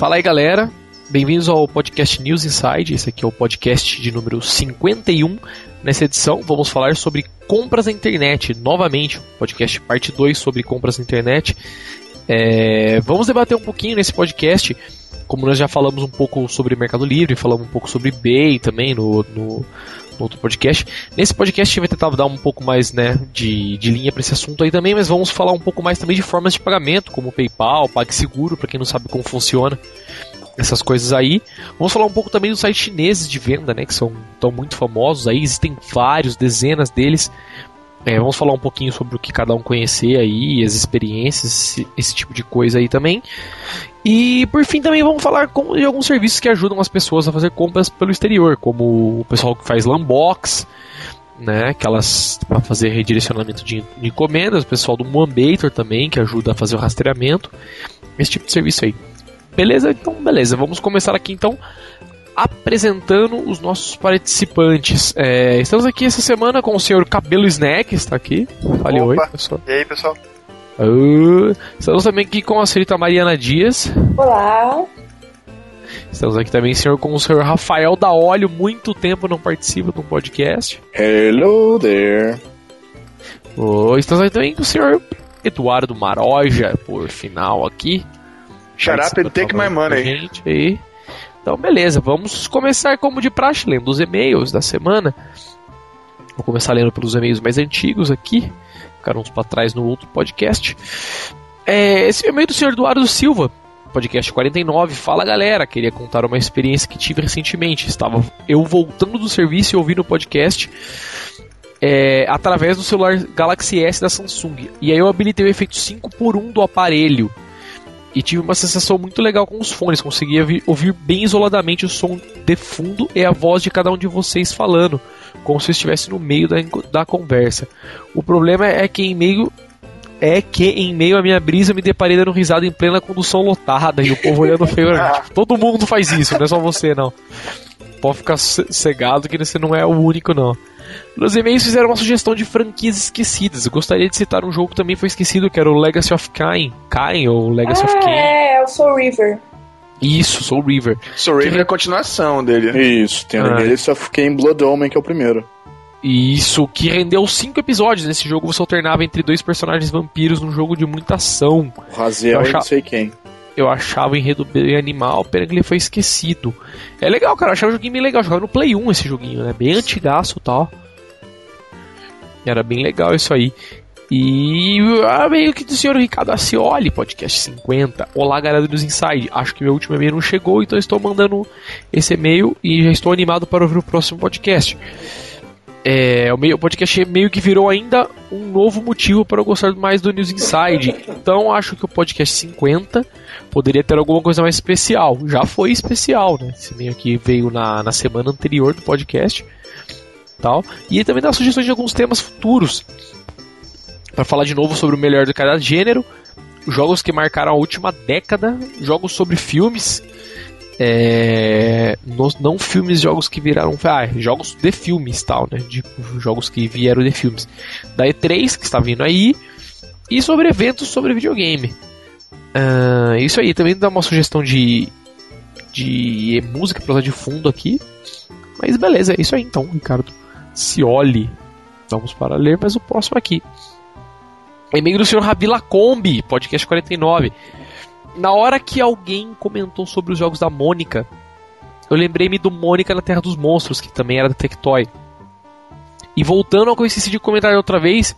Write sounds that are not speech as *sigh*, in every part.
Fala aí, galera. Bem-vindos ao podcast News Inside. Esse aqui é o podcast de número 51. Nessa edição, vamos falar sobre compras na internet. Novamente, podcast parte 2 sobre compras na internet. É, vamos debater um pouquinho nesse podcast. Como nós já falamos um pouco sobre Mercado Livre, falamos um pouco sobre eBay também no, no, outro podcast. Nesse podcast a gente vai tentar dar um pouco mais né, de, de linha para esse assunto aí também, mas vamos falar um pouco mais também de formas de pagamento, como PayPal, PagSeguro, para quem não sabe como funciona essas coisas aí. Vamos falar um pouco também dos sites chineses de venda, né, que são tão muito famosos aí, existem vários, dezenas deles. É, vamos falar um pouquinho sobre o que cada um conhecer aí, as experiências, esse, esse tipo de coisa aí também. E por fim também vamos falar com, de alguns serviços que ajudam as pessoas a fazer compras pelo exterior, como o pessoal que faz Lambox, né, aquelas para fazer redirecionamento de, de encomendas, o pessoal do Moambator também, que ajuda a fazer o rastreamento, esse tipo de serviço aí. Beleza? Então, beleza. Vamos começar aqui então apresentando os nossos participantes. É, estamos aqui essa semana com o senhor Cabelo Snack, está aqui. Fale oi, pessoal. E aí, pessoal? Uh, estamos também aqui com a senhorita Mariana Dias. Olá. Estamos aqui também senhor, com o senhor Rafael da Óleo, muito tempo não participa de um podcast. Hello there. Oh, estamos aqui também com o senhor Eduardo Maroja, por final aqui. Shut up and take my money. Gente aí. Então, beleza, vamos começar como de praxe, lendo os e-mails da semana. Vou começar lendo pelos e-mails mais antigos aqui, ficaram uns para trás no outro podcast. É, esse e-mail do senhor Eduardo Silva, podcast 49. Fala galera, queria contar uma experiência que tive recentemente. Estava eu voltando do serviço e ouvindo o podcast. É, através do celular Galaxy S da Samsung. E aí eu habilitei o efeito 5 por 1 do aparelho e tive uma sensação muito legal com os fones. Conseguia ouvir bem isoladamente o som de fundo e a voz de cada um de vocês falando, como se estivesse no meio da, da conversa. O problema é que em meio é que em meio à minha brisa me deparei dando risada em plena condução lotada e o povo olhando feio. *laughs* tipo, todo mundo faz isso, não é só você não. Pode ficar cegado que você não é o único não. Nos e-mails fizeram uma sugestão de franquias esquecidas. Eu gostaria de citar um jogo que também foi esquecido, que era o Legacy of Kain. Kain ou Legacy ah, of Kain. É, o Soul River. Isso, Soul River. Soul River que... é a continuação dele. Isso, tem o ah. Legacy of Kain Blood Omen, que é o primeiro. Isso, que rendeu cinco episódios. Nesse jogo você alternava entre dois personagens vampiros num jogo de muita ação. O Raziel achava... não sei quem. Eu achava o enredo bem animal, pena que ele foi esquecido. É legal, cara, eu achava o joguinho bem legal. Eu jogava no Play 1 esse joguinho, né? Bem antigaço e tal. Era bem legal isso aí. E ah, meio que do senhor Ricardo Acioli, podcast 50. Olá, galera do Inside. Acho que meu último e-mail não chegou, então estou mandando esse e-mail e já estou animado para ouvir o próximo podcast. É, o, meio, podcast meio que virou ainda um novo motivo para eu gostar mais do News Inside. Então acho que o podcast 50 poderia ter alguma coisa mais especial. Já foi especial, né? Esse meio aqui veio na, na semana anterior do podcast tal. E também dá sugestões de alguns temas futuros. Para falar de novo sobre o melhor de cada gênero, jogos que marcaram a última década, jogos sobre filmes, é, não filmes, jogos que viraram. Ah, jogos de filmes tal, né? De, jogos que vieram de filmes. Da E3, que está vindo aí, e sobre eventos sobre videogame. Uh, isso aí, também dá uma sugestão de, de música para usar de fundo aqui. Mas beleza, é isso aí então, Ricardo. Cioli. Vamos para ler, mas o próximo aqui. E-mail do senhor Ravila Combi, podcast 49. Na hora que alguém comentou sobre os jogos da Mônica, eu lembrei-me do Mônica na Terra dos Monstros, que também era da Tectoy. E voltando ao que eu esqueci de comentar outra vez,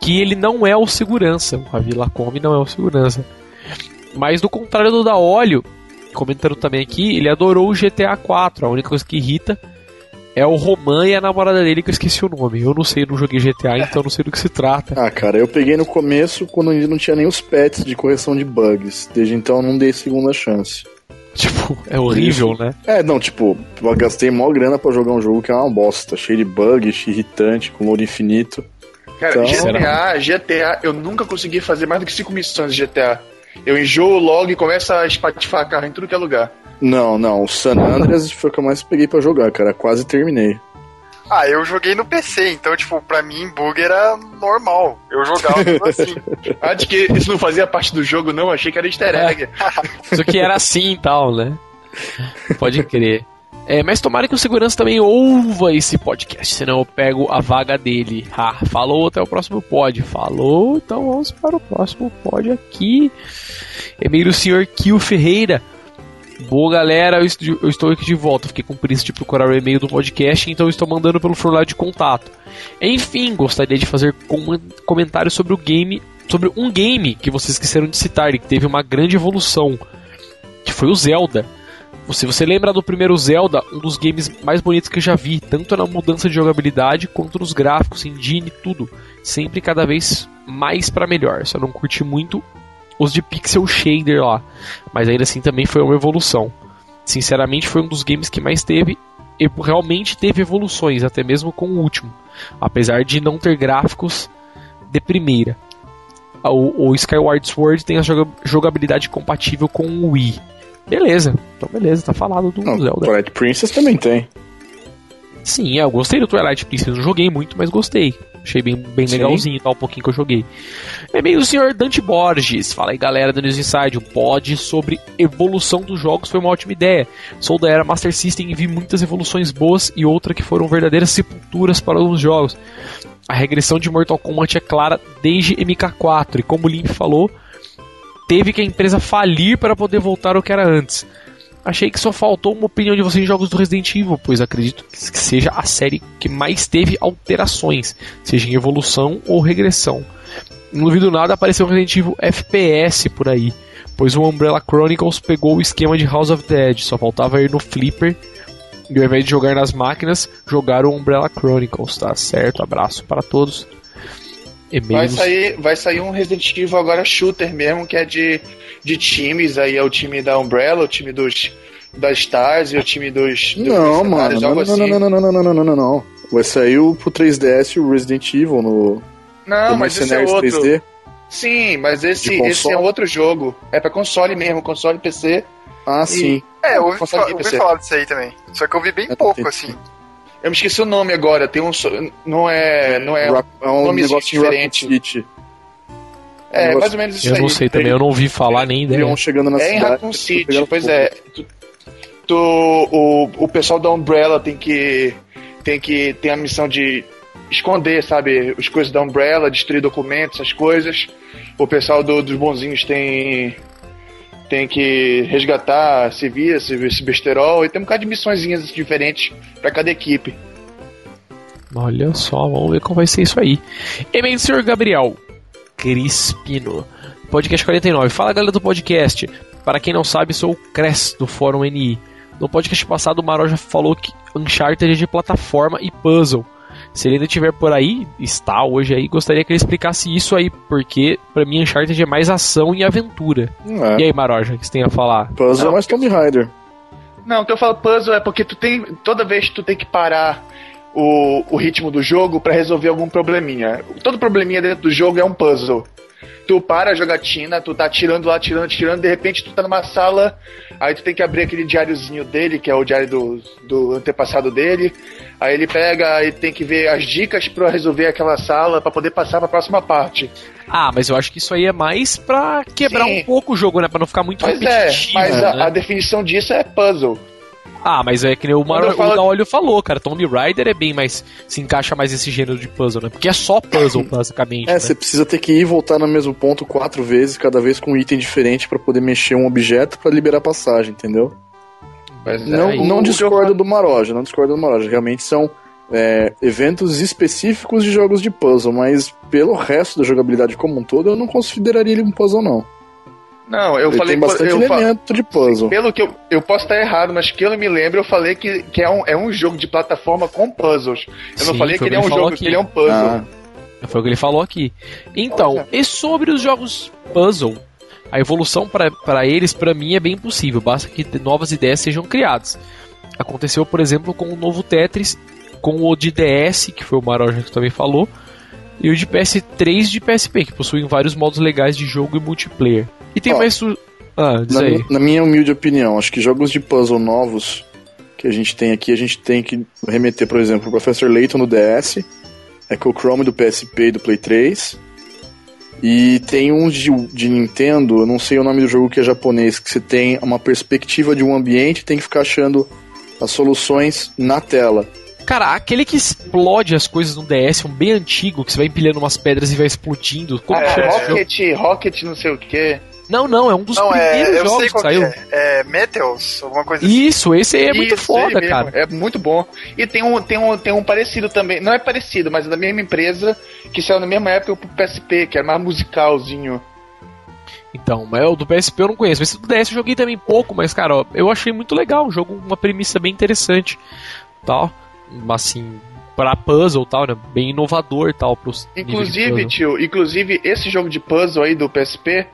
que ele não é o segurança. O Ravila Combi não é o segurança. Mas do contrário do da Óleo, comentando também aqui, ele adorou o GTA 4. A única coisa que irrita é o Roman e a namorada dele que eu esqueci o nome. Eu não sei, não joguei GTA, então não sei do que se trata. Ah, cara, eu peguei no começo quando ainda não tinha nem os pets de correção de bugs. Desde então não dei segunda chance. Tipo, é horrível, né? É, não, tipo, eu gastei mó grana pra jogar um jogo que é uma bosta, cheio de bugs, irritante, com load infinito. Cara, então... GTA, GTA, eu nunca consegui fazer mais do que 5 missões de GTA. Eu enjoo logo e começo a espatifar carro em tudo que é lugar. Não, não. O San Andreas foi o que eu mais peguei para jogar, cara. Quase terminei. Ah, eu joguei no PC, então, tipo, pra mim, bug era normal. Eu jogava assim. *laughs* Acho que isso não fazia parte do jogo, não. Achei que era easter egg. *laughs* Isso aqui era assim e tal, né? Pode crer. É, mas tomara que o segurança também ouva esse podcast, senão eu pego a vaga dele. Ah, falou, até o próximo pod. Falou, então vamos para o próximo pod aqui. E-mail do senhor Kio Ferreira. Boa galera, eu est- eu estou aqui de volta. Fiquei com preguiça de procurar o e-mail do podcast, então estou mandando pelo formulário de contato. Enfim, gostaria de fazer com- comentários sobre o game, sobre um game que vocês esqueceram de citar e que teve uma grande evolução, que foi o Zelda. Se você lembra do primeiro Zelda, um dos games mais bonitos que eu já vi, tanto na mudança de jogabilidade quanto nos gráficos, engine, tudo, sempre cada vez mais para melhor. Só não curti muito os de pixel shader lá, mas ainda assim também foi uma evolução. Sinceramente, foi um dos games que mais teve e realmente teve evoluções, até mesmo com o último, apesar de não ter gráficos de primeira. O, o Skyward Sword tem a joga- jogabilidade compatível com o Wii. Beleza, então beleza, tá falado do Não, Zelda. Twilight Princess também tem. Sim, é, eu gostei do Twilight Princess, não joguei muito, mas gostei. Achei bem, bem Sim. legalzinho tal, um pouquinho que eu joguei. É meio o senhor Dante Borges. Fala aí galera do News Inside, um pod sobre evolução dos jogos foi uma ótima ideia. Sou da era Master System e vi muitas evoluções boas e outra que foram verdadeiras sepulturas para alguns jogos. A regressão de Mortal Kombat é clara desde MK4 e como o Limp falou, teve que a empresa falir para poder voltar ao que era antes. Achei que só faltou uma opinião de vocês em jogos do Resident Evil, pois acredito que seja a série que mais teve alterações, seja em evolução ou regressão. Não duvido nada apareceu um Resident Evil FPS por aí, pois o Umbrella Chronicles pegou o esquema de House of Dead, só faltava ir no Flipper e ao invés de jogar nas máquinas, jogar o Umbrella Chronicles, tá certo? Abraço para todos. Vai sair, vai sair um Resident Evil agora shooter mesmo, que é de, de times. Aí é o time da Umbrella, o time dos da Stars e o time dos. dos Não, mano. Não, não, assim. não, não, não, não, não, não, não, não, não. Vai sair o pro 3DS o Resident Evil no Não, mas esse é outro. 3D. Sim, mas esse, esse é outro jogo. É pra console mesmo, console PC. Ah, sim. É, eu ouvi, fa- ouvi PC. falar disso aí também. Só que eu vi bem Eu pouco, assim. Eu me esqueci o nome agora. Tem um. Não é. Não é. É um Rapid diferente. City. É, negócio- mais ou menos isso Eu aí. não sei também, eu não ouvi falar nem ideia. Chegando na É em cidade. Raccoon City, pois é. Tu, tu- o, o pessoal da Umbrella tem que tem que tem a missão de esconder, sabe, as coisas da Umbrella, destruir documentos, essas coisas. O pessoal do- dos bonzinhos tem tem que resgatar civis, esse, besterol, e tem um bocado de missõezinhas diferentes pra cada equipe. Olha só, vamos ver como vai ser isso aí. E-mail senhor Gabriel Crispino. Podcast 49. Fala galera do podcast. Para quem não sabe, sou o Cres do Fórum NI. No podcast passado, o Maró já falou que Uncharted é de plataforma e puzzle. Se ele ainda estiver por aí, está hoje aí, gostaria que ele explicasse isso aí, porque pra mim Uncharted é mais ação e aventura. É. E aí, Maroja, o que você tem a falar? Puzzle é mais Tomb Raider. Não, o que eu falo puzzle é porque tu tem. Toda vez tu tem que parar o, o ritmo do jogo pra resolver algum probleminha. Todo probleminha dentro do jogo é um puzzle. Tu para a jogatina, tu tá tirando lá, tirando, tirando, de repente tu tá numa sala, aí tu tem que abrir aquele diáriozinho dele, que é o diário do, do antepassado dele. Aí ele pega e tem que ver as dicas pra resolver aquela sala, pra poder passar pra próxima parte. Ah, mas eu acho que isso aí é mais pra quebrar Sim. um pouco o jogo, né? Pra não ficar muito Mas é, repetitivo. mas a, né? a definição disso é puzzle. Ah, mas é que nem o, Mar... Eu falo- o Daolio falou, cara. Tomb Raider é bem mais. se encaixa mais nesse gênero de puzzle, né? Porque é só puzzle, *laughs* basicamente. É, né? você precisa ter que ir e voltar no mesmo ponto quatro vezes, cada vez com um item diferente pra poder mexer um objeto pra liberar passagem, entendeu? Mas não é, não eu discordo falo- do Maroja, não discordo do Maroja. Realmente são é, eventos específicos de jogos de puzzle, mas pelo resto da jogabilidade como um todo, eu não consideraria ele um puzzle, não. Não, eu ele falei tem bastante eu elemento de puzzle. Pelo que eu, eu posso estar errado, mas que eu me lembro, eu falei que, que é, um, é um jogo de plataforma com puzzles. Eu não Sim, falei que ele é um jogo, aqui. que ele é um puzzle. Ah, Foi o que ele falou aqui. Então, Olha. e sobre os jogos puzzle? A evolução para eles, pra mim, é bem possível. Basta que novas ideias sejam criadas. Aconteceu, por exemplo, com o novo Tetris, com o de DS, que foi o Maroja que também falou, e o de PS3 e de PSP, que possuem vários modos legais de jogo e multiplayer. E tem Ó, mais. Su... Ah, diz na, aí. mi- na minha humilde opinião, acho que jogos de puzzle novos que a gente tem aqui, a gente tem que remeter, por exemplo, o Professor Layton no DS, Echo Chrome do PSP e do Play 3. E tem uns de, de Nintendo, eu não sei o nome do jogo que é japonês, que você tem uma perspectiva de um ambiente e tem que ficar achando as soluções na tela. Cara, aquele que explode as coisas no DS, um bem antigo, que você vai empilhando umas pedras e vai explodindo. Como É, chama esse jogo? Rocket, Rocket não sei o que. Não, não, é um dos Não, primeiros é. Eu jogos sei que saiu. é. É Metals, alguma coisa assim. Isso, esse aí é muito foda, cara. É muito bom. E tem um, tem, um, tem um parecido também. Não é parecido, mas é da mesma empresa que saiu na mesma época pro PSP, que era mais musicalzinho. Então, mas o do PSP eu não conheço. Esse do DS eu joguei também pouco, mas, cara, ó, eu achei muito legal. Um jogo, uma premissa bem interessante. Tal. Assim, pra puzzle tal, né? Bem inovador tal. Pros Inclusive, tio, inclusive esse jogo de puzzle aí do PSP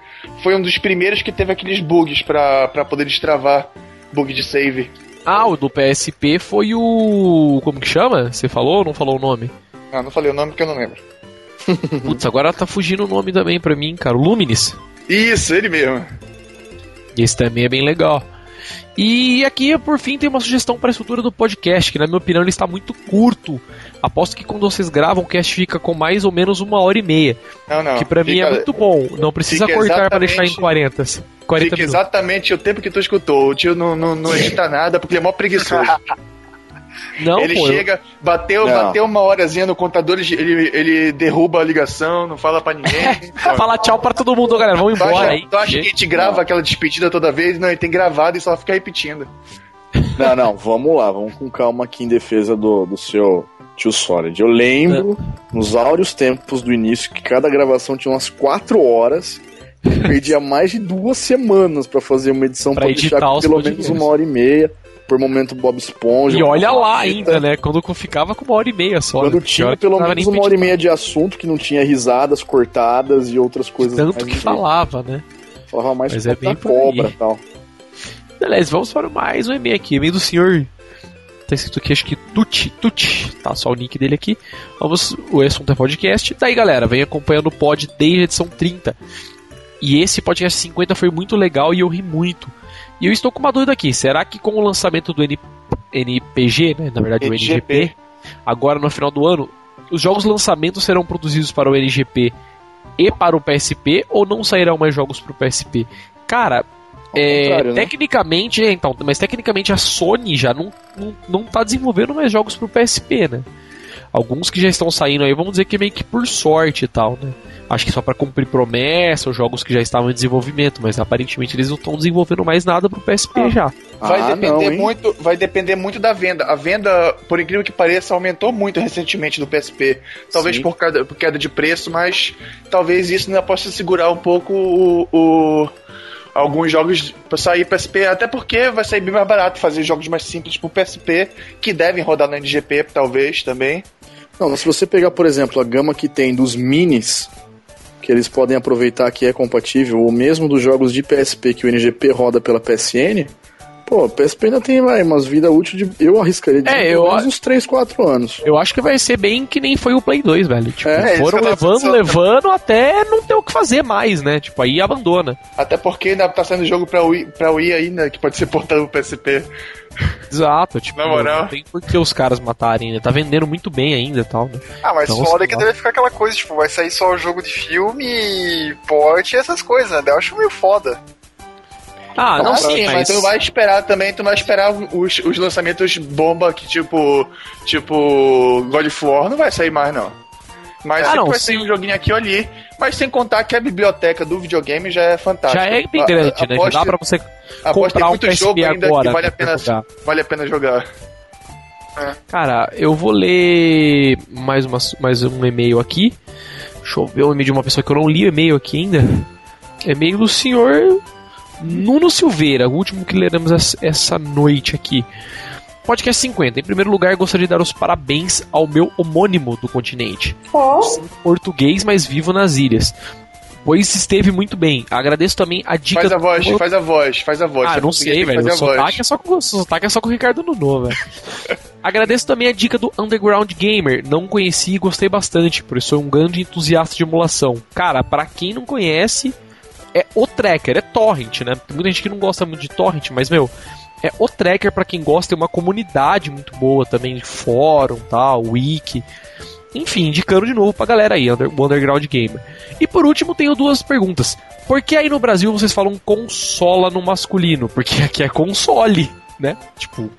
foi um dos primeiros que teve aqueles bugs pra poder destravar. Bug de save. Ah, o do PSP foi o. Como que chama? Você falou ou não falou o nome? Ah, não falei o nome porque eu não lembro. *laughs* *laughs* Putz, agora tá fugindo o nome também pra mim, cara. O Luminis. Isso, ele mesmo. Esse também é bem legal. E aqui, por fim, tem uma sugestão para a estrutura do podcast, que na minha opinião ele está muito curto. Aposto que quando vocês gravam, o cast fica com mais ou menos uma hora e meia. Não, não. que pra mim é muito bom. Não precisa cortar para deixar em exatamente- 40, 40 Fica minutos. exatamente o tempo que tu escutou. O tio não, não, não edita nada porque ele é mó preguiçoso. *laughs* Não, ele pô, chega, bateu, Não. bateu uma horazinha no contador, ele, ele derruba a ligação, não fala pra ninguém. *laughs* Fala tchau pra todo mundo, galera. Vamos Tu embora acha, aí. tu acha que a gente grava aquela despedida toda vez? Não, ele tem gravado e só fica repetindo. Não, não, vamos lá, vamos com calma aqui em defesa do, do seu tio Solid. Eu lembro, nos áureos tempos do início, que cada gravação tinha umas 4 horas. Eu perdia mais de duas semanas pra fazer uma edição Pra pra, editar deixar pelo menos uma hora e meia. Por momento Bob Esponja. E olha lá Fita. ainda, né? Quando eu ficava com uma hora e meia só. Quando né? tinha pelo menos uma hora e meia de assunto que não tinha risadas cortadas e outras coisas. Tanto que falava, né? Falava mais Mas é bem aí. cobra e tal. Beleza, vamos para mais um e-mail aqui. E-mail do senhor. Tá escrito aqui, acho que Tuti, Tuti. Tá só o nick dele aqui. Vamos, o assunto é podcast. Daí, galera, vem acompanhando o pod desde a edição 30. E esse podcast 50 foi muito legal e eu ri muito. E eu estou com uma dúvida aqui. Será que com o lançamento do N- NPG, né? Na verdade, o NGP. NGP, agora no final do ano, os jogos lançamentos serão produzidos para o NGP e para o PSP ou não sairão mais jogos para o PSP? Cara, é, né? tecnicamente, é, então, mas tecnicamente a Sony já não, não, não tá desenvolvendo mais jogos pro PSP, né? Alguns que já estão saindo aí, vamos dizer que meio que por sorte e tal, né? Acho que só pra cumprir promessa, os jogos que já estavam em desenvolvimento, mas aparentemente eles não estão desenvolvendo mais nada pro PSP já. Vai Ah, depender não, muito, vai depender muito da venda. A venda, por incrível que pareça, aumentou muito recentemente do PSP. Talvez Sim. por, causa, por queda de preço, mas talvez isso ainda possa segurar um pouco o, o- alguns jogos para sair PSP, até porque vai sair bem mais barato fazer jogos mais simples pro PSP que devem rodar no NGP, talvez também. Não, mas se você pegar, por exemplo, a gama que tem dos minis, que eles podem aproveitar que é compatível, ou mesmo dos jogos de PSP que o NGP roda pela PSN, pô, o PSP ainda tem vai, umas vida útil de. Eu arriscaria de É, eu- menos uns 3, 4 anos. Eu acho que vai ser bem que nem foi o Play 2, velho. Tipo, É, foram levando, levando até não ter o que fazer mais, né? Tipo, aí abandona. Até porque ainda tá saindo jogo pra Wii, pra Wii ainda, que pode ser portado pro PSP. Exato, tipo, Na moral. não tem por que os caras matarem, né? Tá vendendo muito bem ainda e tal, né? Ah, mas Então, foda sei que deve ficar aquela coisa, tipo, vai sair só o jogo de filme, porte e essas coisas, né? Eu acho meio foda. Ah, não Ah, sei, sim, mas... mas tu vai esperar também, tu vai esperar os, os lançamentos bomba que tipo. Tipo. God of War não vai sair mais, não. Mas Ah, sempre não, vai sair um joguinho aqui ou ali. Mas sem contar que a biblioteca do videogame já é fantástica. Já é bem A- grande, a- né? Já dá pra você comprar tem um muito PSP jogo ainda agora que vale a, pra pena, jogar. vale a pena jogar. Cara, eu vou ler mais, uma, mais um e-mail aqui. Deixa eu ver o e-mail de uma pessoa que eu não li o e-mail aqui ainda. E-mail do senhor Nuno Silveira, o último que leremos es- essa noite aqui. Podcast 50. Em primeiro lugar, gostaria de dar os parabéns ao meu homônimo do continente. Ó, Português, mas vivo nas ilhas. Pois esteve muito bem. Agradeço também a dica Faz a voz, do... faz a voz, faz a voz. Ah, não sei, velho. O fazer a voz. sotaque, é só com, o sotaque é só com o Ricardo Nuno, velho. Agradeço também a dica do Underground Gamer. Não conheci e gostei bastante, por isso sou um grande entusiasta de emulação. Cara, pra quem não conhece, é o Tracker, é Torrent, né? Tem muita gente que não gosta muito de Torrent, mas, meu, é o tracker para quem gosta, tem uma comunidade muito boa também de fórum, tal, wiki. Enfim, indicando de novo pra galera aí, o Underground Gamer. E por último, tenho duas perguntas. Por que aí no Brasil vocês falam consola no masculino? Porque aqui é console, né? Tipo,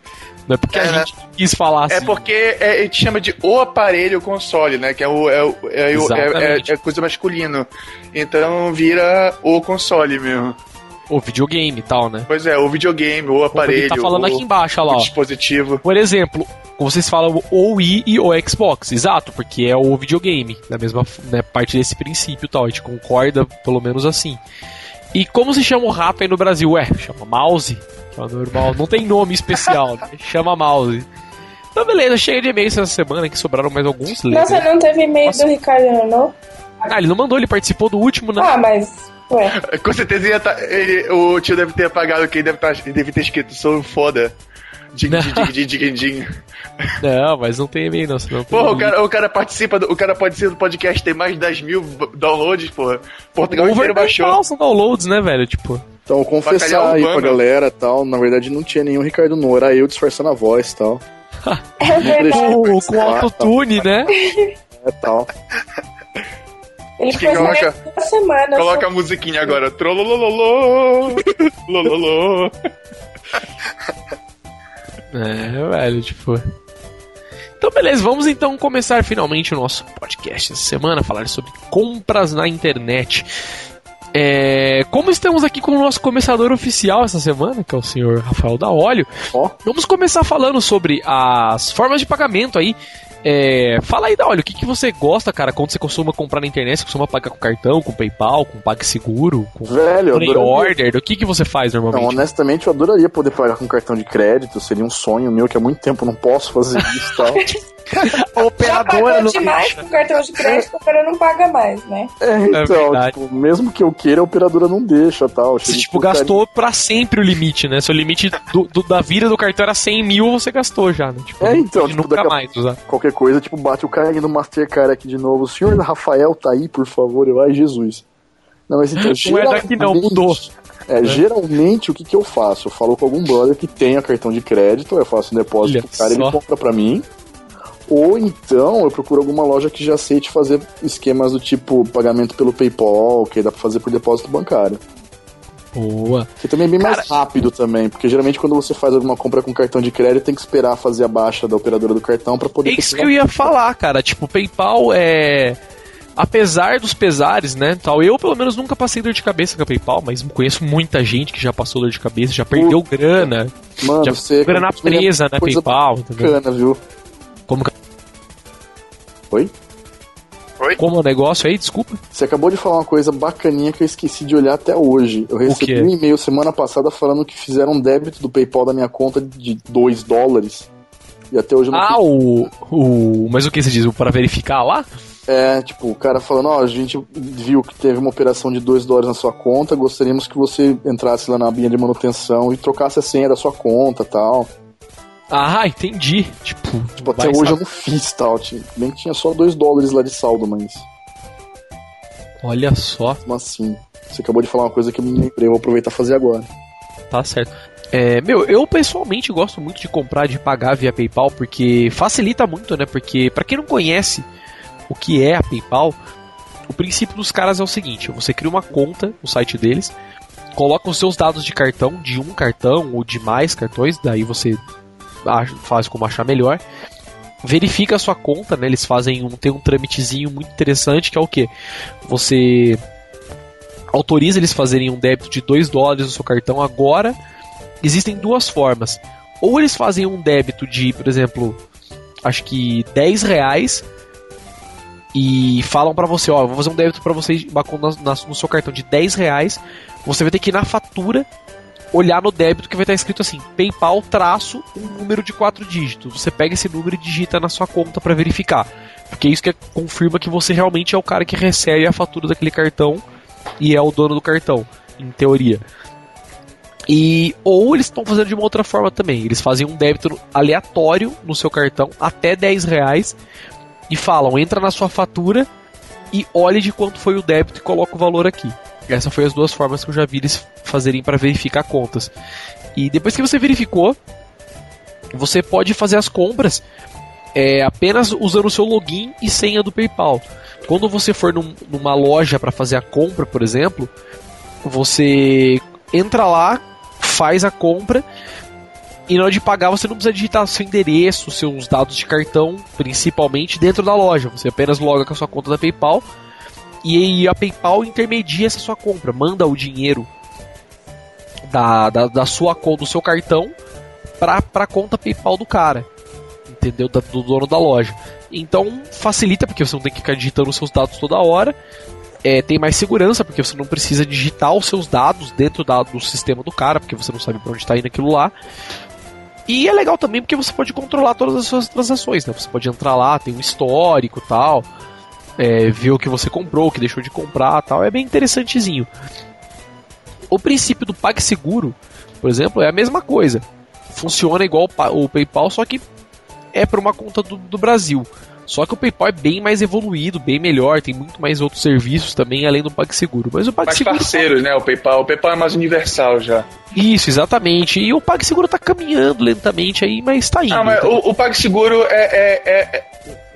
não é porque É, a né? gente quis falar assim. É porque é, a gente chama de o aparelho console, né? Que é o é, o- é, o- é, é- é coisa masculino. Então vira o console mesmo. O videogame e tal, né? Pois é, o videogame, o Como aparelho, tá falando o, aqui embaixo, olha o lá, ó. dispositivo. Por exemplo, vocês falam o Wii e o Xbox, exato, porque é o videogame, da mesma né, parte desse princípio e tal, a gente concorda pelo menos assim. E como se chama o rato aí no Brasil? Ué, chama mouse, é normal, não tem nome especial, *laughs* né? chama mouse. Então beleza, chega de e-mails essa semana, que sobraram mais alguns. lê, Nossa, né? não teve e-mail Nossa. do Ricardo, não? Ah, ele não mandou, ele participou do último, né? Ah, mas. Ué. Com certeza ia tá, ele, o tio deve ter apagado que ele deve, tá, ele deve ter escrito sou foda. Dig, Não. dig, dig, dig, dig. Não, mas não tem e-mail não, senão... Porra, o cara, o cara participa do, o cara participa do podcast, tem mais de 10 mil downloads, porra. Portugal inteiro baixou. baixou. são downloads, né, velho? Tipo, Então, confessar Bacalhau aí pra galera tal, na verdade não tinha nenhum Ricardo Noah, era eu disfarçando a voz tal. É verdade. com, com autotune, né? É tal. Ele que foi coloca- uma semana. Coloca a musiquinha agora. Trolololô. Lololô. *laughs* É, velho, tipo. Então, beleza, vamos então começar finalmente o nosso podcast essa semana, falar sobre compras na internet. É, como estamos aqui com o nosso começador oficial essa semana, que é o senhor Rafael da Óleo, Ó. vamos começar falando sobre as formas de pagamento aí. É, fala aí da Óleo, o que, que você gosta, cara, quando você costuma comprar na internet? Você costuma pagar com cartão, com PayPal, com PagSeguro, com Velho, eu Play adoraria. Order? O que, que você faz Não, normalmente? honestamente, eu adoraria poder pagar com cartão de crédito, seria um sonho meu que há muito tempo não posso fazer isso e tal. *laughs* A Já pagou demais com cartão de crédito, agora não paga mais, né? É, então, verdade. tipo, mesmo que eu queira, a operadora não deixa tal. Você, tipo, gastou pra sempre o limite, né? Seu limite do, do- da vida do cartão era 100 mil, você gastou já, né? Tipo, É, então, tipo, nunca daqui a- mais usar. Qualquer coisa, tipo, bate o cara aqui no Mastercard aqui de novo. O senhor Rafael tá aí, por favor. Eu, ai, Jesus. Não, mas então, *laughs* Não é daqui não, geralmente- mudou. É, geralmente o que, que eu faço? Eu falo com algum brother que tenha cartão de crédito, eu faço um depósito Olha pro cara e só. ele compra pra mim. Ou então eu procuro alguma loja que já aceite fazer esquemas do tipo pagamento pelo PayPal, que dá pra fazer por depósito bancário. Boa. Que também é bem mais Cara- rápido também, porque geralmente quando você faz alguma compra com cartão de crédito tem que esperar fazer a baixa da operadora do cartão pra poder É isso que eu ia falar, cara. Tipo, PayPal é. Apesar dos pesares, né? Tal, eu pelo menos nunca passei dor de cabeça com a PayPal, mas conheço muita gente que já passou dor de cabeça, já perdeu grana, Mano, já você grana presa na PayPal, entendeu? bacana, viu? Como, que- Oi? como é o negócio aí, desculpa. Você acabou de falar uma coisa bacaninha que eu esqueci de olhar até hoje. Eu recebi um e-mail semana passada falando que fizeram um débito do PayPal da minha conta de 2 dólares. E até hoje eu não Ah, o. o mas o que você diz? O Para verificar lá? É, tipo, o cara falando, ó, a gente viu que teve uma operação de 2 dólares na sua conta, gostaríamos que você entrasse lá na abinha de manutenção e trocasse a senha da sua conta tal. Ah, entendi. Tipo, Tipo, até hoje eu não fiz tal. Bem que tinha só 2 dólares lá de saldo, mas Olha só. mesmo assim. Você acabou de falar uma coisa que eu me lembrei, eu vou aproveitar e fazer agora. Tá certo. É, meu, eu pessoalmente gosto muito de comprar, de pagar via PayPal, porque facilita muito, né? Porque, pra quem não conhece o que é a PayPal, o princípio dos caras é o seguinte: você cria uma conta no site deles, coloca os seus dados de cartão, de um cartão ou de mais cartões, daí você faz como achar melhor. Verifica a sua conta, né? Eles fazem um, tem um trâmitezinho muito interessante que é o que? Você autoriza eles fazerem um débito de 2 dólares no seu cartão agora. Existem duas formas. Ou eles fazem um débito de, por exemplo, acho que 10 reais e falam pra você, ó, vou fazer um débito pra você no seu cartão de 10 reais. Você vai ter que ir na fatura olhar no débito que vai estar escrito assim, PayPal traço um número de quatro dígitos. Você pega esse número e digita na sua conta pra verificar. Porque é isso que confirma que você realmente é o cara que recebe a fatura daquele cartão e é o dono do cartão, em teoria. E ou eles estão fazendo de uma outra forma também. Eles fazem um débito aleatório no seu cartão até 10 reais e falam, entra na sua fatura e olhe de quanto foi o débito e coloca o valor aqui. Essas foi as duas formas que eu já vi eles fazerem para verificar contas. E depois que você verificou, você pode fazer as compras é, apenas usando o seu login e senha do PayPal. Quando você for num, numa loja para fazer a compra, por exemplo, você entra lá, faz a compra e na hora de pagar você não precisa digitar seu endereço, seus dados de cartão, principalmente dentro da loja. Você apenas loga com a sua conta da PayPal e a PayPal intermedia essa sua compra, manda o dinheiro da, da, da sua conta, do seu cartão, para a conta PayPal do cara, entendeu? Da, do dono da loja. Então facilita porque você não tem que ficar digitando os seus dados toda hora. É, tem mais segurança porque você não precisa digitar os seus dados dentro da, do sistema do cara, porque você não sabe para onde está indo aquilo lá. E é legal também porque você pode controlar todas as suas transações, né? Você pode entrar lá, tem um histórico tal, é, ver o que você comprou, o que deixou de comprar tal. É bem interessantezinho. O princípio do PagSeguro, por exemplo, é a mesma coisa. Funciona igual o PayPal, só que é para uma conta do, do Brasil. Só que o PayPal é bem mais evoluído, bem melhor, tem muito mais outros serviços também, além do PagSeguro. Mas o PagSeguro. Mais parceiros, né? O PayPal. O PayPal é mais universal já. Isso, exatamente. E o PagSeguro tá caminhando lentamente aí, mas tá indo. Ah, mas o, o PagSeguro é, é, é, é,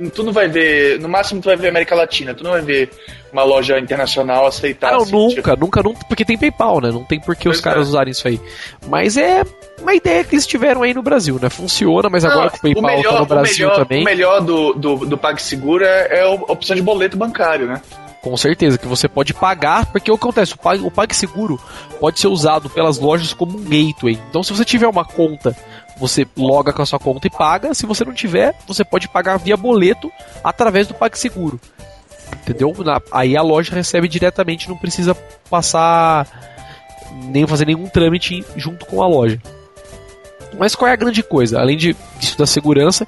Tu não vai ver. No máximo tu vai ver América Latina, tu não vai ver uma loja internacional aceitar. Ah, não, assim, nunca, tipo... nunca, nunca, porque tem PayPal, né? Não tem por que os caras é. usarem isso aí. Mas é uma ideia que eles tiveram aí no Brasil, né? Funciona, mas agora com o PayPal o melhor, tá no Brasil o melhor, também. O melhor do, do, do PagSeguro é, é a opção de boleto bancário, né? Com certeza, que você pode pagar, porque o que acontece? O, Pag, o PagSeguro pode ser usado pelas lojas como um gateway. Então, se você tiver uma conta, você loga com a sua conta e paga. Se você não tiver, você pode pagar via boleto através do PagSeguro. Entendeu? Aí a loja recebe diretamente, não precisa passar nem fazer nenhum trâmite junto com a loja. Mas qual é a grande coisa? Além disso da segurança,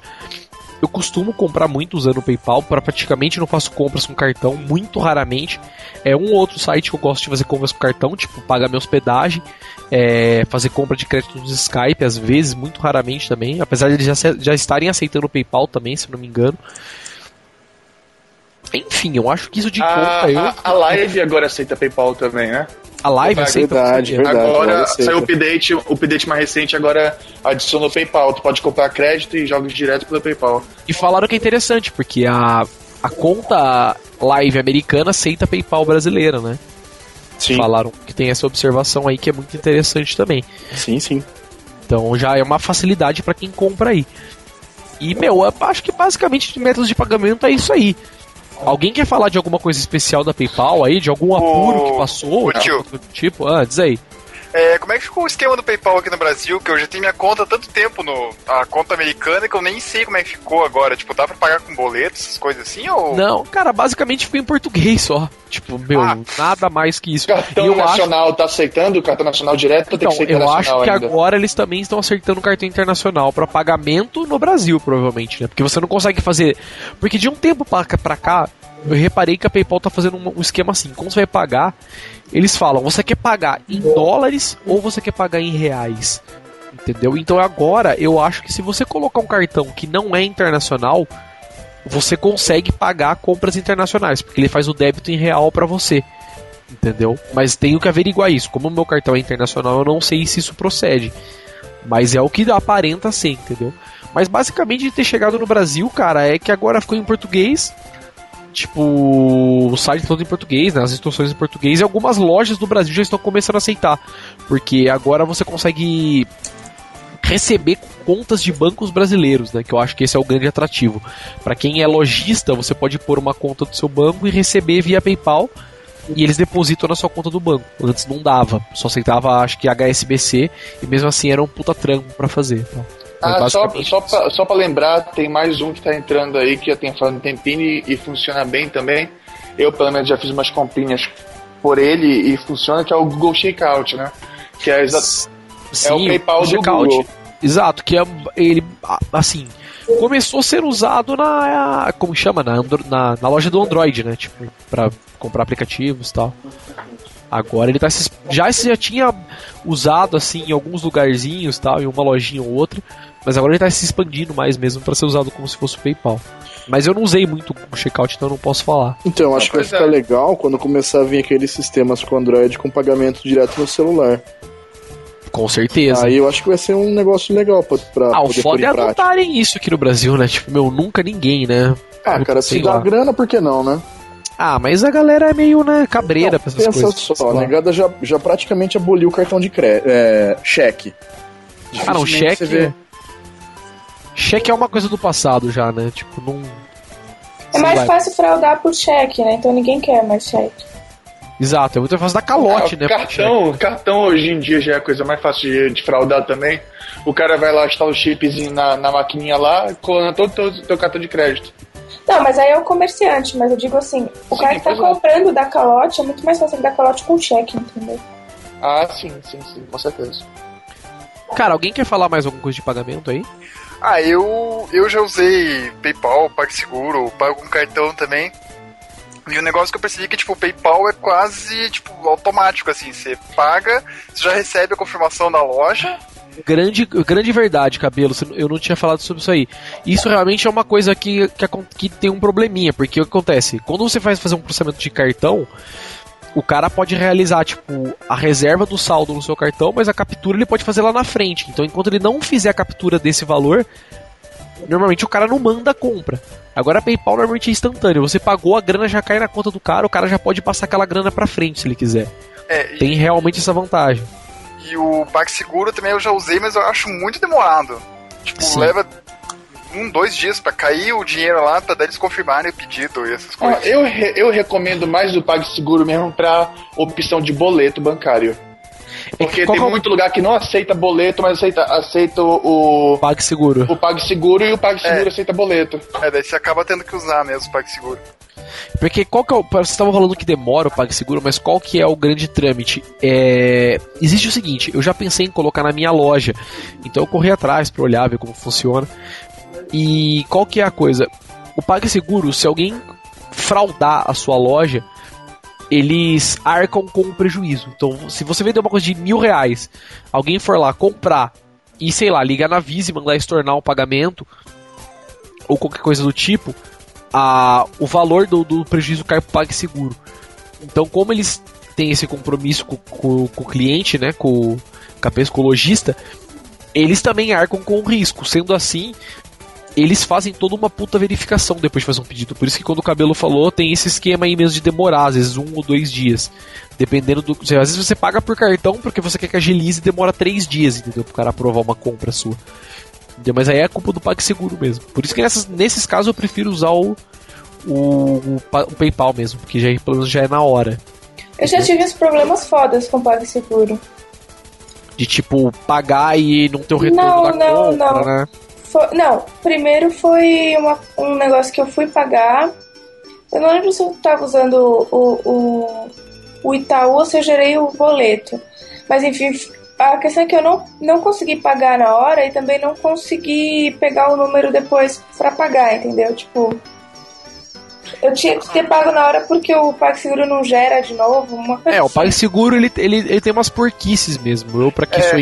eu costumo comprar muito usando o PayPal, para praticamente não faço compras com cartão, muito raramente. É um outro site que eu gosto de fazer compras com cartão, tipo pagar minha hospedagem, é, fazer compra de crédito no Skype, às vezes, muito raramente também, apesar de eles já, já estarem aceitando o PayPal também, se não me engano. Enfim, eu acho que isso de a, conta. Eu... A, a Live agora aceita PayPal também, né? A Live aceita verdade, verdade, Agora saiu o update, o update mais recente agora adicionou PayPal. Tu pode comprar crédito e jogos direto pelo PayPal. E falaram que é interessante, porque a, a conta Live americana aceita PayPal brasileira, né? Sim. Falaram que tem essa observação aí que é muito interessante também. Sim, sim. Então já é uma facilidade para quem compra aí. E, meu, eu acho que basicamente de métodos de pagamento é isso aí. Alguém quer falar de alguma coisa especial da PayPal aí? De algum apuro o... que passou? O tio. Tipo, ah, diz aí. É, como é que ficou o esquema do PayPal aqui no Brasil? Que eu já tenho minha conta há tanto tempo no a conta americana que eu nem sei como é que ficou agora. Tipo, dá pra pagar com boletos, essas coisas assim? Ou... Não, cara, basicamente ficou em português só. Tipo, meu, ah. nada mais que isso. O cartão eu nacional acho... tá aceitando o cartão nacional direto então, tem que ser Eu acho que ainda? agora eles também estão acertando o cartão internacional para pagamento no Brasil, provavelmente, né? Porque você não consegue fazer. Porque de um tempo pra, pra cá, eu reparei que a PayPal tá fazendo um, esquema assim. Como você vai pagar, eles falam: você quer pagar em dólares ou você quer pagar em reais? Entendeu? Então agora eu acho que se você colocar um cartão que não é internacional, você consegue pagar compras internacionais, porque ele faz o débito em real para você. Entendeu? Mas tenho que averiguar isso. Como o meu cartão é internacional, eu não sei se isso procede. Mas é o que aparenta ser, entendeu? Mas basicamente de ter chegado no Brasil, cara, é que agora ficou em português tipo, o site todo em português, né, as instruções em português, e algumas lojas do Brasil já estão começando a aceitar, porque agora você consegue receber contas de bancos brasileiros, né, que eu acho que esse é o grande atrativo. Para quem é lojista, você pode pôr uma conta do seu banco e receber via PayPal e eles depositam na sua conta do banco. Antes não dava, só aceitava acho que HSBC e mesmo assim era um puta trampo para fazer. Tá? Ah, só, só, pra, só pra lembrar, tem mais um que tá entrando aí que já tem falado um tempinho e, e, funciona bem também. Eu, pelo menos, já fiz umas comprinhas por ele e funciona, que é o Google Checkout, né? Que é, exa Sim, é o PayPal o do Google. Exato, que é ele, assim, começou a ser usado na, como chama, na, na, na loja do Android, né? Tipo, pra comprar aplicativos e tal. Agora ele tá já já tinha usado assim em alguns lugarzinhos, tal, em uma lojinha ou outra, mas agora ele está se expandindo mais mesmo para ser usado como se fosse o PayPal. Mas eu não usei muito o checkout, então eu não posso falar. Então, acho que vai ficar é. legal quando começar a vir aqueles sistemas com Android com pagamento direto no celular. Com certeza. Aí eu acho que vai ser um negócio legal pra, pra ah, o foda em é adotarem isso aqui no Brasil, né? Tipo, meu, nunca ninguém, né? Ah, cara, se dá grana, por que não, né? Ah, mas a galera é meio, né, cabreira pra essas Pensa coisas. só, sei a negada já, já praticamente aboliu o cartão de crédito. É, cheque. Ah, não, cheque. você vê. Cheque é uma coisa do passado já, né? Tipo, não. É mais lá. fácil fraudar por cheque, né? Então ninguém quer mais cheque. Exato, é muito fácil dar calote, Ah, né? Cartão, cartão hoje em dia já é a coisa mais fácil de, de fraudar também. O cara vai lá instala o chipzinho na, na maquininha lá, colando todo o teu, teu cartão de crédito. Não, mas aí é o comerciante, mas eu digo assim, o Sim, cara que tá é. comprando da calote é muito mais fácil dar calote com cheque, entendeu? Ah, sim, sim, sim, com certeza. Cara, alguém quer falar mais alguma coisa de pagamento aí? Ah, eu, eu já usei PayPal, PagSeguro, pago com cartão também. E o negócio que eu percebi é que, tipo, o PayPal é quase, tipo, automático, assim. Você paga, você já recebe a confirmação da loja. Grande, grande verdade, cabelo. Eu não tinha falado sobre isso aí. Isso realmente é uma coisa que, que, que tem um probleminha, porque o que acontece? Quando você vai fazer um processamento de cartão, o cara pode realizar, tipo, a reserva do saldo no seu cartão, mas a captura ele pode fazer lá na frente. Então, enquanto ele não fizer a captura desse valor, normalmente o cara não manda a compra. Agora a PayPal normalmente é instantâneo. Você pagou, a grana já cai na conta do cara, o cara já pode passar aquela grana pra frente se ele quiser. É, e, Tem realmente essa vantagem. e o PagSeguro também eu já usei, mas eu acho muito demorado. Tipo, Sim. leva um, dois dias pra cair o dinheiro lá, pra daí eles confirmarem o pedido e essas coisas. eu, re- eu recomendo mais o PagSeguro mesmo pra opção de boleto bancário. Porque Qual tem que é o- muito lugar que não aceita boleto, mas aceita, aceita o, PagSeguro. o PagSeguro e o PagSeguro É. aceita boleto. É, daí você acaba tendo que usar mesmo o PagSeguro. Porque qual que é o. Vocês estavam falando que demora o PagSeguro, mas qual que é o grande trâmite? É, existe o seguinte, eu já pensei em colocar na minha loja. Então eu corri atrás pra olhar, ver como funciona. E qual que é a coisa? O PagSeguro, se alguém fraudar a sua loja, eles arcam com o prejuízo. Então, se você vender uma coisa de mil reais, alguém for lá comprar e, sei lá, ligar na Visa e mandar estornar o pagamento, ou qualquer coisa do tipo, a, o valor do, do prejuízo cai pro PagSeguro. Então, como eles têm esse compromisso com, com- com o cliente, né, com, com a com o eles também arcam com o risco. Sendo assim, eles fazem toda uma puta verificação depois de fazer um pedido. Por isso que quando o cabelo falou, tem esse esquema aí mesmo de demorar, às vezes um ou dois dias. Dependendo do. Às vezes você paga por cartão porque você quer que agilize e demora três dias, entendeu? Pro cara aprovar uma compra sua. Entendeu? Mas aí é culpa do PagSeguro mesmo. Por isso que nessas, nesses casos eu prefiro usar o, o, o pa- o PayPal mesmo, porque já, pelo menos já é na hora. Eu já tive uns problemas fodas com PagSeguro. De tipo, pagar e não ter o retorno Não, da não, compra, não. né? Fo- não, primeiro foi uma- um negócio que eu fui pagar. Eu não lembro se eu tava usando o, o, o Itaú ou se eu gerei o boleto. Mas enfim, a questão é que eu não, não consegui pagar na hora e também não consegui pegar o número depois pra pagar, entendeu? Tipo. Eu tinha que ter pago na hora porque o PagSeguro não gera de novo. Uma É, o. PagSeguro ele, ele, ele tem umas porquices mesmo. Eu, pra que É, sou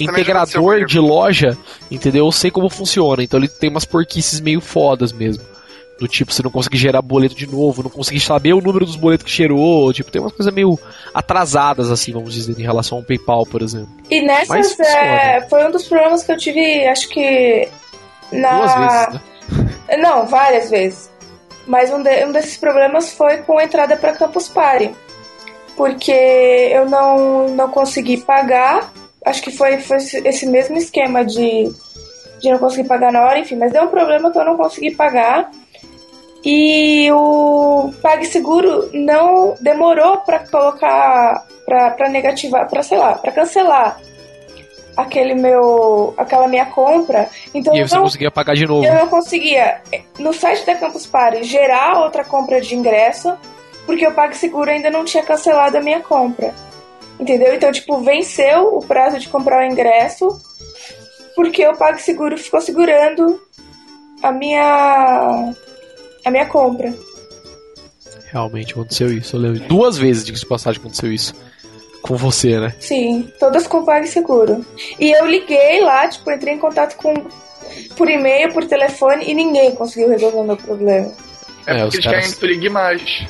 integrador de loja, entendeu? Eu sei como funciona. Então ele tem umas porquices meio fodas mesmo. Do tipo, você não conseguir gerar boleto de novo, não conseguir saber o número dos boletos que gerou. Tipo, tem umas coisas meio atrasadas, assim, vamos dizer, em relação ao PayPal, por exemplo. E nessas, é, foi um dos problemas que eu tive, acho que. Na... Duas vezes, né? Não, várias vezes. Mas um, de- um desses problemas foi com a entrada para Campus Party. Porque eu não, não consegui pagar. Acho que foi, foi esse- mesmo esquema de, de não conseguir pagar na hora, enfim. Mas deu um problema que eu não consegui pagar. E o PagSeguro não demorou para colocar, para negativar, para sei lá, para cancelar aquele meu, aquela minha compra. Então E você não conseguia pagar de novo. eu não conseguia, no site da Campus Party, gerar outra compra de ingresso, porque o PagSeguro ainda não tinha cancelado a minha compra. Entendeu? Então, tipo, venceu o prazo de comprar o ingresso, porque o PagSeguro ficou segurando a minha a minha compra. Realmente aconteceu isso, eu lembro. Duas vezes, diga-se de passagem, aconteceu isso. Com você, né? Sim, todas com PagSeguro. E eu liguei lá, tipo, entrei em contato com por e-mail, por telefone e ninguém conseguiu resolver o meu problema. É, É, porque os eles caras- querem impedir mais.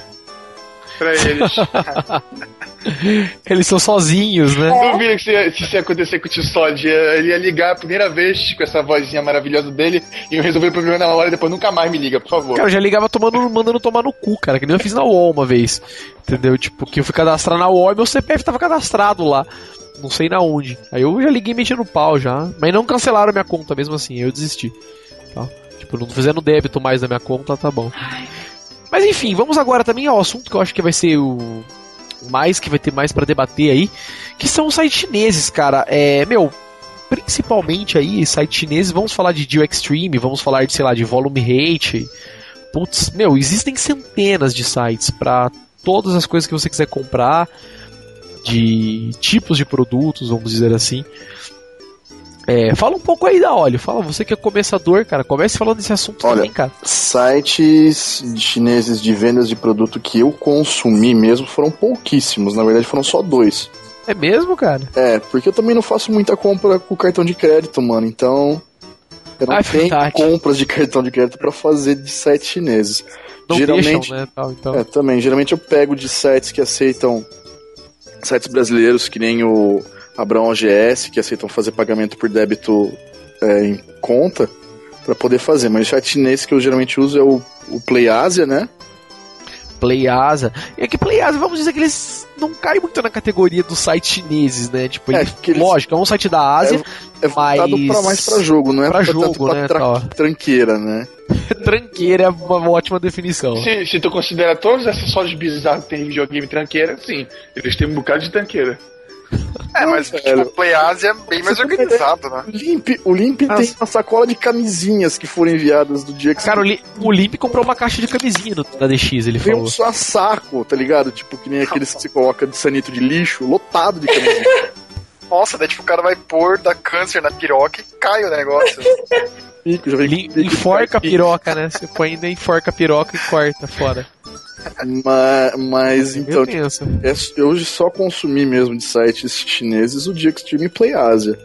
Pra eles. *laughs* *laughs* Eles são sozinhos, né? Não Duvida que se, se isso ia acontecer com o tio Sod. Ele ia ligar a primeira vez com essa vozinha maravilhosa dele e eu resolver o problema na hora e depois nunca mais me liga, por favor. Cara, eu já ligava tomando, mandando tomar no cu, cara, que nem eu fiz na UOL uma vez. Entendeu? Tipo, que eu fui cadastrar na UOL e meu CPF tava cadastrado lá. Não sei na onde. Aí eu já liguei mexendo pau já. Mas não cancelaram a minha conta mesmo assim, eu desisti. Tá? Tipo, não fazendo débito mais na minha conta, tá bom. Mas enfim, vamos agora também ao assunto que eu acho que vai ser o mais que vai ter mais para debater aí, que são os sites chineses, cara. É, meu, principalmente aí, sites chineses, vamos falar de Dio Extreme, vamos falar de, sei lá, de Volume Hate. Putz, meu, existem centenas de sites para todas as coisas que você quiser comprar, de tipos de produtos, vamos dizer assim. É, fala um pouco aí da óleo. Fala, você que é começador, cara. Comece falando desse assunto Olha, também, cara. Sites chineses de vendas de produto que eu consumi mesmo foram pouquíssimos. Na verdade, foram só dois. É mesmo, cara? É, porque eu também não faço muita compra com cartão de crédito, mano. Então. Eu não Ah, é tenho verdade. compras de cartão de crédito pra fazer de sites chineses. Não geralmente, deixam, né? Tal, então. É, também. Geralmente eu pego de sites que aceitam. Sites brasileiros, que nem o Abrão OGS, que aceitam fazer pagamento por débito é, em conta, pra poder fazer. Mas o site chinês que eu geralmente uso é o, o PlayAsia, né? PlayAsa. E aqui PlayAsa, vamos dizer que eles não caem muito na categoria dos sites chineses, né? Tipo, É, eles- lógico, é um site da Ásia, É voltado Mas- pra, mais pra jogo, não é Pra jogo, tanto pra né, tra- tal. tranqueira, né? *laughs* tranqueira é uma ótima definição. Se, se tu considera todos os acessórios bizarros que tem em videogame tranqueira, sim. Eles têm um bocado de tranqueira. É, mas velho. tipo, o PlayAsia é bem mais tem organizado, né? O Limp, o Limp Ah, tem uma sacola de camisinhas que foram enviadas do dia que Cara, o, Li- o Limp comprou uma caixa de camisinha da DX, ele Tem falou. um só saco, tá ligado? Tipo, que nem aqueles que você coloca de sanito de lixo, lotado de camisinha. *laughs* Nossa, daí tipo, o cara vai pôr, dá câncer na piroca e cai o negócio. Enforca a piroca, né? Você põe ainda enforca a piroca e corta fora. Ma- Mas, então, Eu penso. é, eu hoje só consumi mesmo de sites chineses o dia Extreme Play Asia.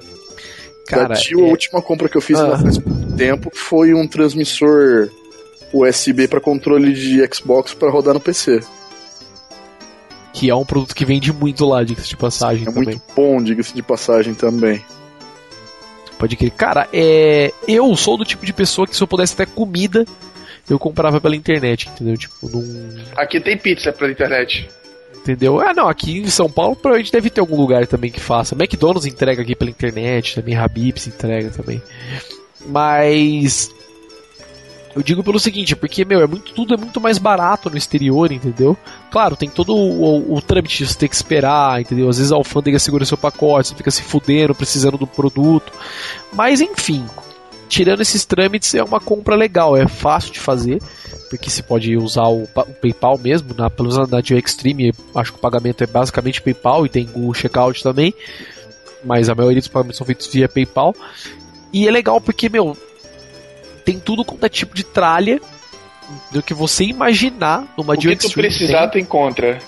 Cara, da Tio, a é- última compra que eu fiz Ah. faz pouco tempo foi um transmissor USB para controle de Xbox para rodar no PC. que é um produto que vende muito lá, diga-se de passagem É também. muito bom, diga-se de passagem também. Pode crer. Cara, é... eu sou do tipo de pessoa que se eu pudesse ter comida, eu comprava pela internet, entendeu? Tipo, não. Aqui tem pizza pela internet. Entendeu? Ah, não, aqui em São Paulo provavelmente deve ter algum lugar também que faça. McDonald's entrega aqui pela internet, também Habib's entrega também. Mas eu digo pelo seguinte, porque meu, é muito tudo é muito mais barato no exterior, entendeu? Claro, tem todo o, o, o trâmite de você ter que esperar, entendeu? Às vezes a alfândega segura seu pacote, você fica se fudendo, precisando do produto. Mas enfim, tirando esses trâmites é uma compra legal, é fácil de fazer porque você pode usar o, o PayPal mesmo, na, pelo menos na Dio Extreme, acho que o pagamento é basicamente PayPal e tem o checkout também, mas a maioria dos pagamentos são feitos via PayPal. E é legal porque, meu, tem tudo quanto é tipo de tralha do que você imaginar numa O Dio que tu Extreme. precisar, tu encontra.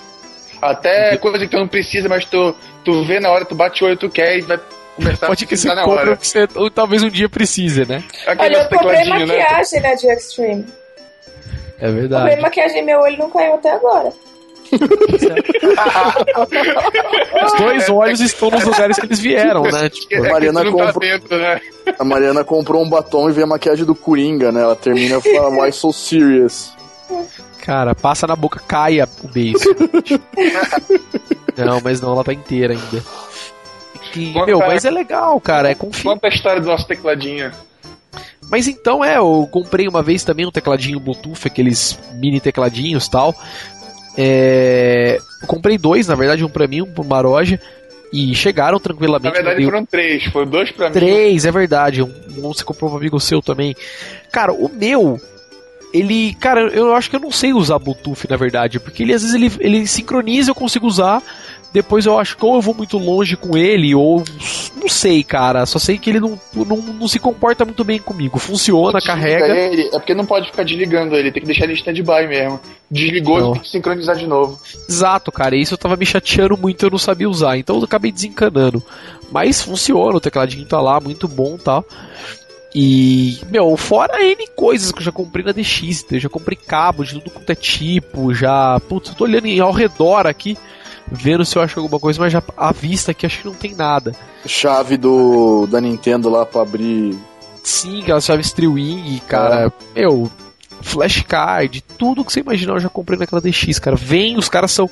Até coisa que tu não precisa, mas tu, tu vê na hora, tu bate o olho, tu quer e vai começar Pode que você compra hora. que você ou talvez um dia precise, né? Aquele Olha, eu comprei né? maquiagem na Dio Extreme. É Comprei verdade. maquiagem e meu olho não caiu até agora. Os dois olhos estão nos lugares que eles vieram, né? Tipo, É que Mariana não tá dentro, né? A Mariana comprou um batom e vê a maquiagem do Coringa, né? Ela termina e fala, why so serious? Cara, passa na boca, caia o beijo. *laughs* não, mas não, ela tá inteira ainda. Conta- meu, mas é legal, cara, é confia. Conta a história do nosso tecladinho. Mas então é, eu comprei uma vez também um tecladinho Bluetooth, aqueles mini tecladinhos tal. É, eu comprei dois, na verdade, um pra mim, um pro Maroja. E chegaram Na tranquilamente. verdade mandei- foram três, foram dois pra mim. Três, é verdade. Um, um você comprou um amigo seu também. Cara, o meu. Ele. Cara, eu acho que eu não sei usar Bluetooth, na verdade. Porque ele às vezes ele, ele sincroniza, eu consigo usar. Depois eu acho que ou eu vou muito longe com ele, ou. Não sei, cara. Só sei que ele não, não, não se comporta muito bem comigo. Funciona, carrega. Ele, é porque não pode ficar desligando ele, tem que deixar ele em stand-by mesmo. Desligou, Não. tem que sincronizar de novo. Exato, cara. Isso eu tava me chateando muito, eu não sabia usar. Então eu acabei desencanando. Mas funciona, o tecladinho tá lá, muito bom e tal. E, meu, fora N coisas que eu já comprei na DX, eu já comprei cabo de tudo quanto é tipo, já. Putz, eu tô olhando em- ao redor aqui. Vendo se eu acho alguma coisa, mas já à vista aqui acho que não tem nada. Chave do da Nintendo lá pra abrir. Sim, aquelas chaves Triwing, cara. Meu, flashcard, tudo que você imaginar eu já comprei naquela DX, cara. Vem, os caras são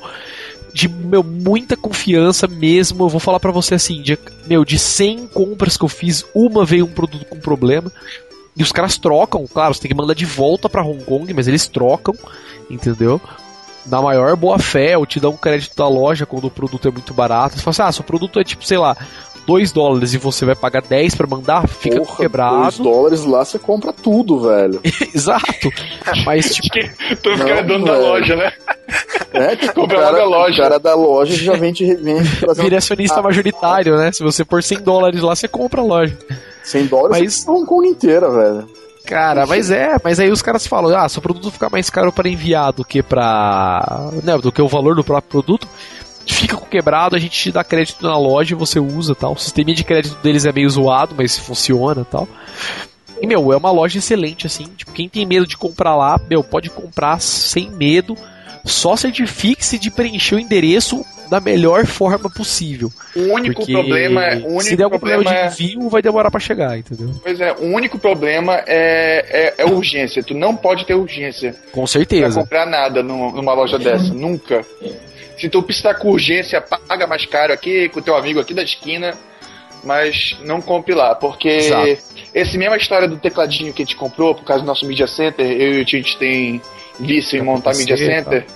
de meu, muita confiança mesmo. Eu vou falar para você assim, de, meu, de 100 compras que eu fiz, uma veio um produto com problema. E os caras trocam, claro, você tem que mandar de volta para Hong Kong, mas eles trocam, entendeu? Na maior boa fé, ou te dão um crédito da loja quando o produto é muito barato. Você fala assim, ah, seu produto é tipo, sei lá, 2 dólares e você vai pagar 10 para mandar, fica Porra, quebrado. 2 dólares lá você compra tudo, velho. *laughs* Exato. Mas, *laughs* tipo, Tu fica dono da velho. loja, né? É, *laughs* tipo, o Compra cara, da loja. o cara da loja já te trazer vira acionista Ah, majoritário, né? Se você pôr 100 dólares lá, você compra a loja. 100 dólares Mas- você compra Hong Kong inteira, velho. Cara, mas é, mas aí os caras falam, ah, se o produto ficar mais caro para enviar do que pra. Né, do que o valor do próprio produto, fica com quebrado, a gente te dá crédito na loja e você usa tal. O sistema de crédito deles é meio zoado, mas funciona tal. E, meu, é uma loja excelente, assim. Tipo, quem tem medo de comprar lá, meu, pode comprar sem medo. Só certifique-se de preencher o endereço da melhor forma possível. O único problema, o único se der algum problema, problema é, de envio, vai demorar pra chegar, entendeu? pois é, o único problema é, é, é urgência. Tu não pode ter urgência Com pra certeza. comprar nada num- numa loja dessa, nunca. Se tu precisar com urgência, paga mais caro aqui com teu amigo aqui da esquina, mas não compre lá, porque Exato. esse mesma história do tecladinho que a gente comprou por causa do nosso media center, eu e o gente tem vício em montar media center.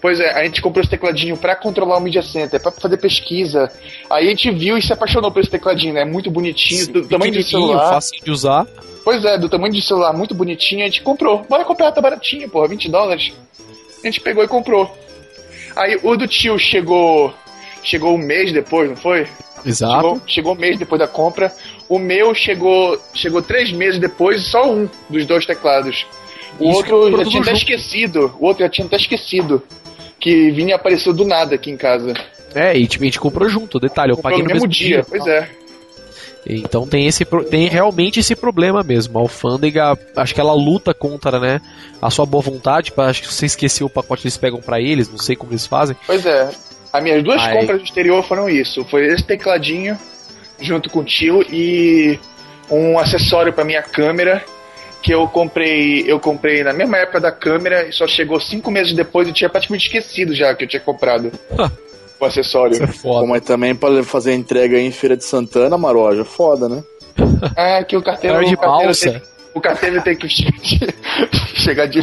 Pois é, a gente comprou esse tecladinho pra controlar o media center, pra fazer pesquisa. Aí a gente viu e se apaixonou por esse tecladinho, né? Muito bonitinho, do tamanho de celular. fácil de usar. Pois é, do tamanho de celular, muito bonitinho, a gente comprou. Bora comprar, tá baratinho, porra, 20 dólares. A gente pegou e comprou. Aí o do tio chegou. Chegou um mês depois, não foi? Exato. Chegou, chegou um mês depois da compra. O meu chegou. Chegou três meses depois e só um dos dois teclados. O que outro já tinha até junto. esquecido. O outro já tinha até esquecido. Que vinha e apareceu do nada aqui em casa. É, e tipo, a gente comprou junto, detalhe, eu Comprou paguei no no mesmo dia, pois é. Então tem esse tem realmente esse problema mesmo. A alfândega, acho que ela luta contra, né, a sua boa vontade, pra, acho que você esqueceu o pacote eles pegam pra eles, não sei como eles fazem. Pois é. As minhas duas Ai. compras do exterior foram isso. Foi esse tecladinho junto com o tio e um acessório para minha câmera que eu comprei, eu comprei na mesma época da câmera e só chegou cinco meses depois e tinha praticamente esquecido já que eu tinha comprado o acessório. Isso é foda. mas também pra fazer a entrega aí em Feira de Santana, Maroja, foda, né? Ah, que o carteiro, Cara de o carteiro balsa. tem, o carteiro tem que *laughs* chegar de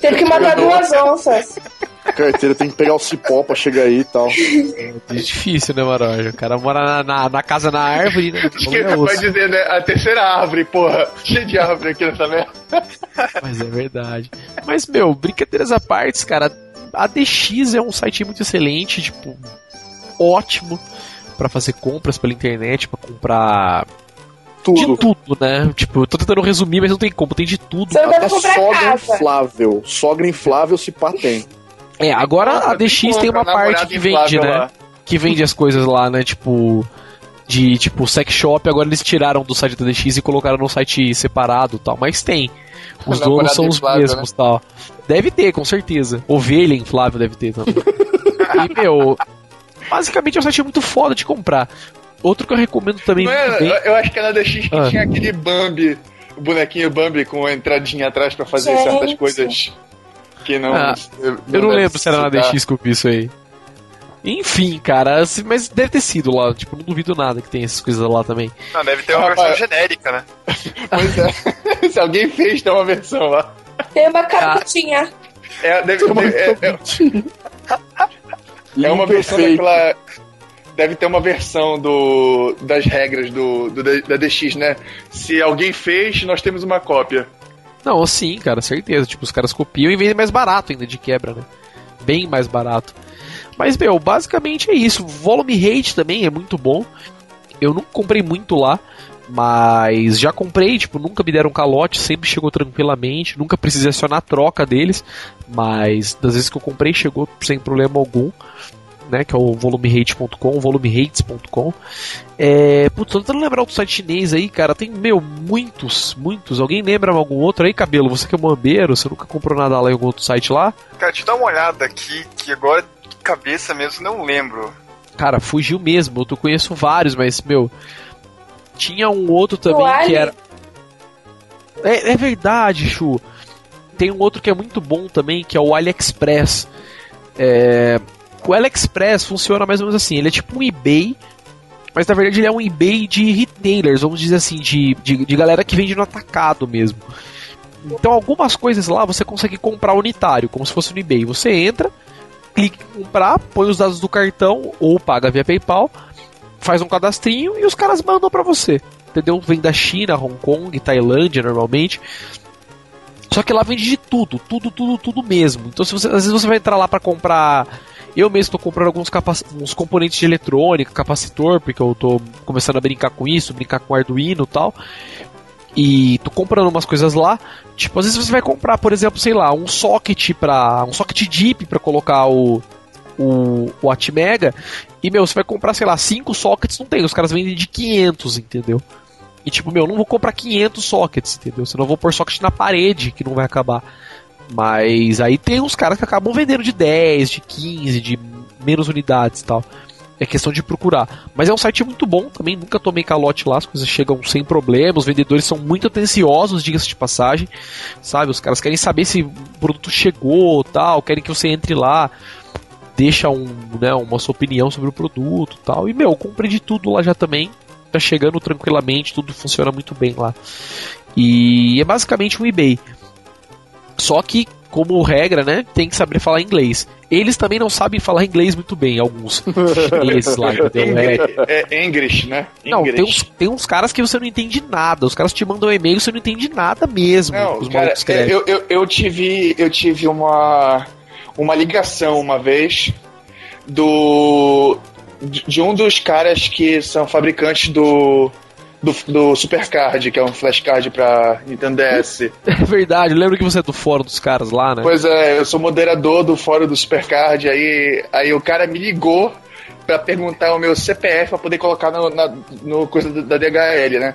Teve que matar duas onças. A carteira tem que pegar o cipó pra chegar aí e tal. É difícil, né, Maroja? O cara mora na, na, na casa na árvore, né? *laughs* Acho que vai dizer, né? A terceira árvore, porra. Cheio de árvore aqui nessa merda. *laughs* Mas é verdade. Mas, meu, brincadeiras à parte, cara, a DX é um site muito excelente, tipo, ótimo pra fazer compras pela internet, pra comprar de Tudo. tudo, né? Tipo, eu tô tentando resumir, mas não tem como, tem de tudo. Dá Até comprar sogra casa. inflável. Sogra inflável se pá tem. É, agora a DX tem uma parte que vende, né? lá. Que vende as coisas lá, né? Tipo. De tipo sex shop, agora eles tiraram do site da DX e colocaram no site separado e tal. Mas tem. Os Namorado donos são os inflável, mesmos e tal. Deve ter, com certeza. Ovelha inflável deve ter também. *laughs* e, meu. Basicamente é um site muito foda de comprar. Outro que eu recomendo também Não é, bem. eu acho que é na DX que Ah. tinha aquele Bambi, o bonequinho Bambi com a entradinha atrás pra fazer Gente. certas coisas que não. Ah, Eu não lembro se era na. DX que eu vi isso aí. Enfim, cara, mas deve ter sido lá. Tipo, não duvido nada que tem essas coisas lá também. Não, deve ter uma Rapaz. versão genérica, né? *laughs* Pois é. *laughs* Se alguém fez, tem uma versão lá. Tem uma caputinha. É, deve, deve- é, é- é uma versão daquela. Deve ter uma versão do, das regras do, do- da DX, né? Se alguém fez, nós temos uma cópia. Não, sim, cara, certeza. Tipo, os caras copiam e vendem mais barato ainda de quebra, né? Bem mais barato. Mas, meu, basicamente é isso. Volume Rate também é muito bom. Eu nunca comprei muito lá, mas já comprei, tipo, nunca me deram calote, sempre chegou tranquilamente, nunca precisei acionar a troca deles, mas das vezes que eu comprei chegou sem problema algum. Né, que é o volumehate.com, volumerates.com. É, putz, tô tentando lembrar outro site chinês aí, cara. Tem, meu, muitos, muitos. Alguém lembra algum outro aí, cabelo? Você que é mambeiro, você nunca comprou nada lá em algum outro site lá? Cara, deixa eu dar uma olhada aqui, que agora cabeça mesmo, não lembro. Cara, fugiu mesmo. Eu conheço vários, mas, meu. Tinha um outro também Ali? que era. É, é verdade, Chu. Tem um outro que é muito bom também, que é o AliExpress. É, O AliExpress funciona mais ou menos assim. Ele é tipo um eBay, mas na verdade ele é um eBay de retailers, vamos dizer assim, de, de, de galera que vende no atacado mesmo. Então algumas coisas lá você consegue comprar unitário, como se fosse no eBay. Você entra, clica em comprar, põe os dados do cartão ou paga via PayPal, faz um cadastrinho e os caras mandam pra você. Entendeu? Vem da China, Hong Kong, Tailândia normalmente. Só que lá vende de tudo, tudo, tudo, tudo mesmo. Então se você, às vezes você vai entrar lá pra comprar. Eu mesmo estou comprando alguns uns componentes de eletrônica, capacitor, porque eu tô começando a brincar com isso, brincar com Arduino e tal. E tô comprando umas coisas lá. Tipo, às vezes você vai comprar, por exemplo, sei lá, um socket para um socket deep para colocar o o, o Atmega e meu, você vai comprar, sei lá, 5 sockets, não tem, os caras vendem de 500, entendeu? E tipo, meu, não vou comprar 500 sockets, entendeu? Senão eu vou pôr socket na parede, que não vai acabar. Mas aí tem uns caras que acabam vendendo de 10, de 15, de menos unidades e tal. É questão de procurar. Mas é um site muito bom também, nunca tomei calote lá, as coisas chegam sem problema, os vendedores são muito atenciosos, diga-se de passagem. Sabe, os caras querem saber se o produto chegou, tal, querem que você entre lá, deixa um, né, uma sua opinião sobre o produto, tal. E meu, eu comprei de tudo lá já também. Tá chegando tranquilamente, tudo funciona muito bem lá. E é basicamente um eBay. Só que, como regra, né, tem que saber falar inglês. Eles também não sabem falar inglês muito bem, alguns chineses lá, *laughs* entendeu? É, É English, né? não, English. tem uns, tem uns caras que você não entende nada. Os caras te mandam um e-mail e você não entende nada mesmo. Não, os cara, eu, eu, eu tive, eu tive uma, uma ligação uma vez do de um dos caras que são fabricantes do do, do Supercard, que é um flashcard pra Nintendo DS. *laughs* É verdade, eu lembro que você é do fórum dos caras lá, né? Pois é, eu sou moderador do fórum do Supercard, aí, aí o cara me ligou pra perguntar o meu CPF pra poder colocar no, na, no coisa da DHL, né?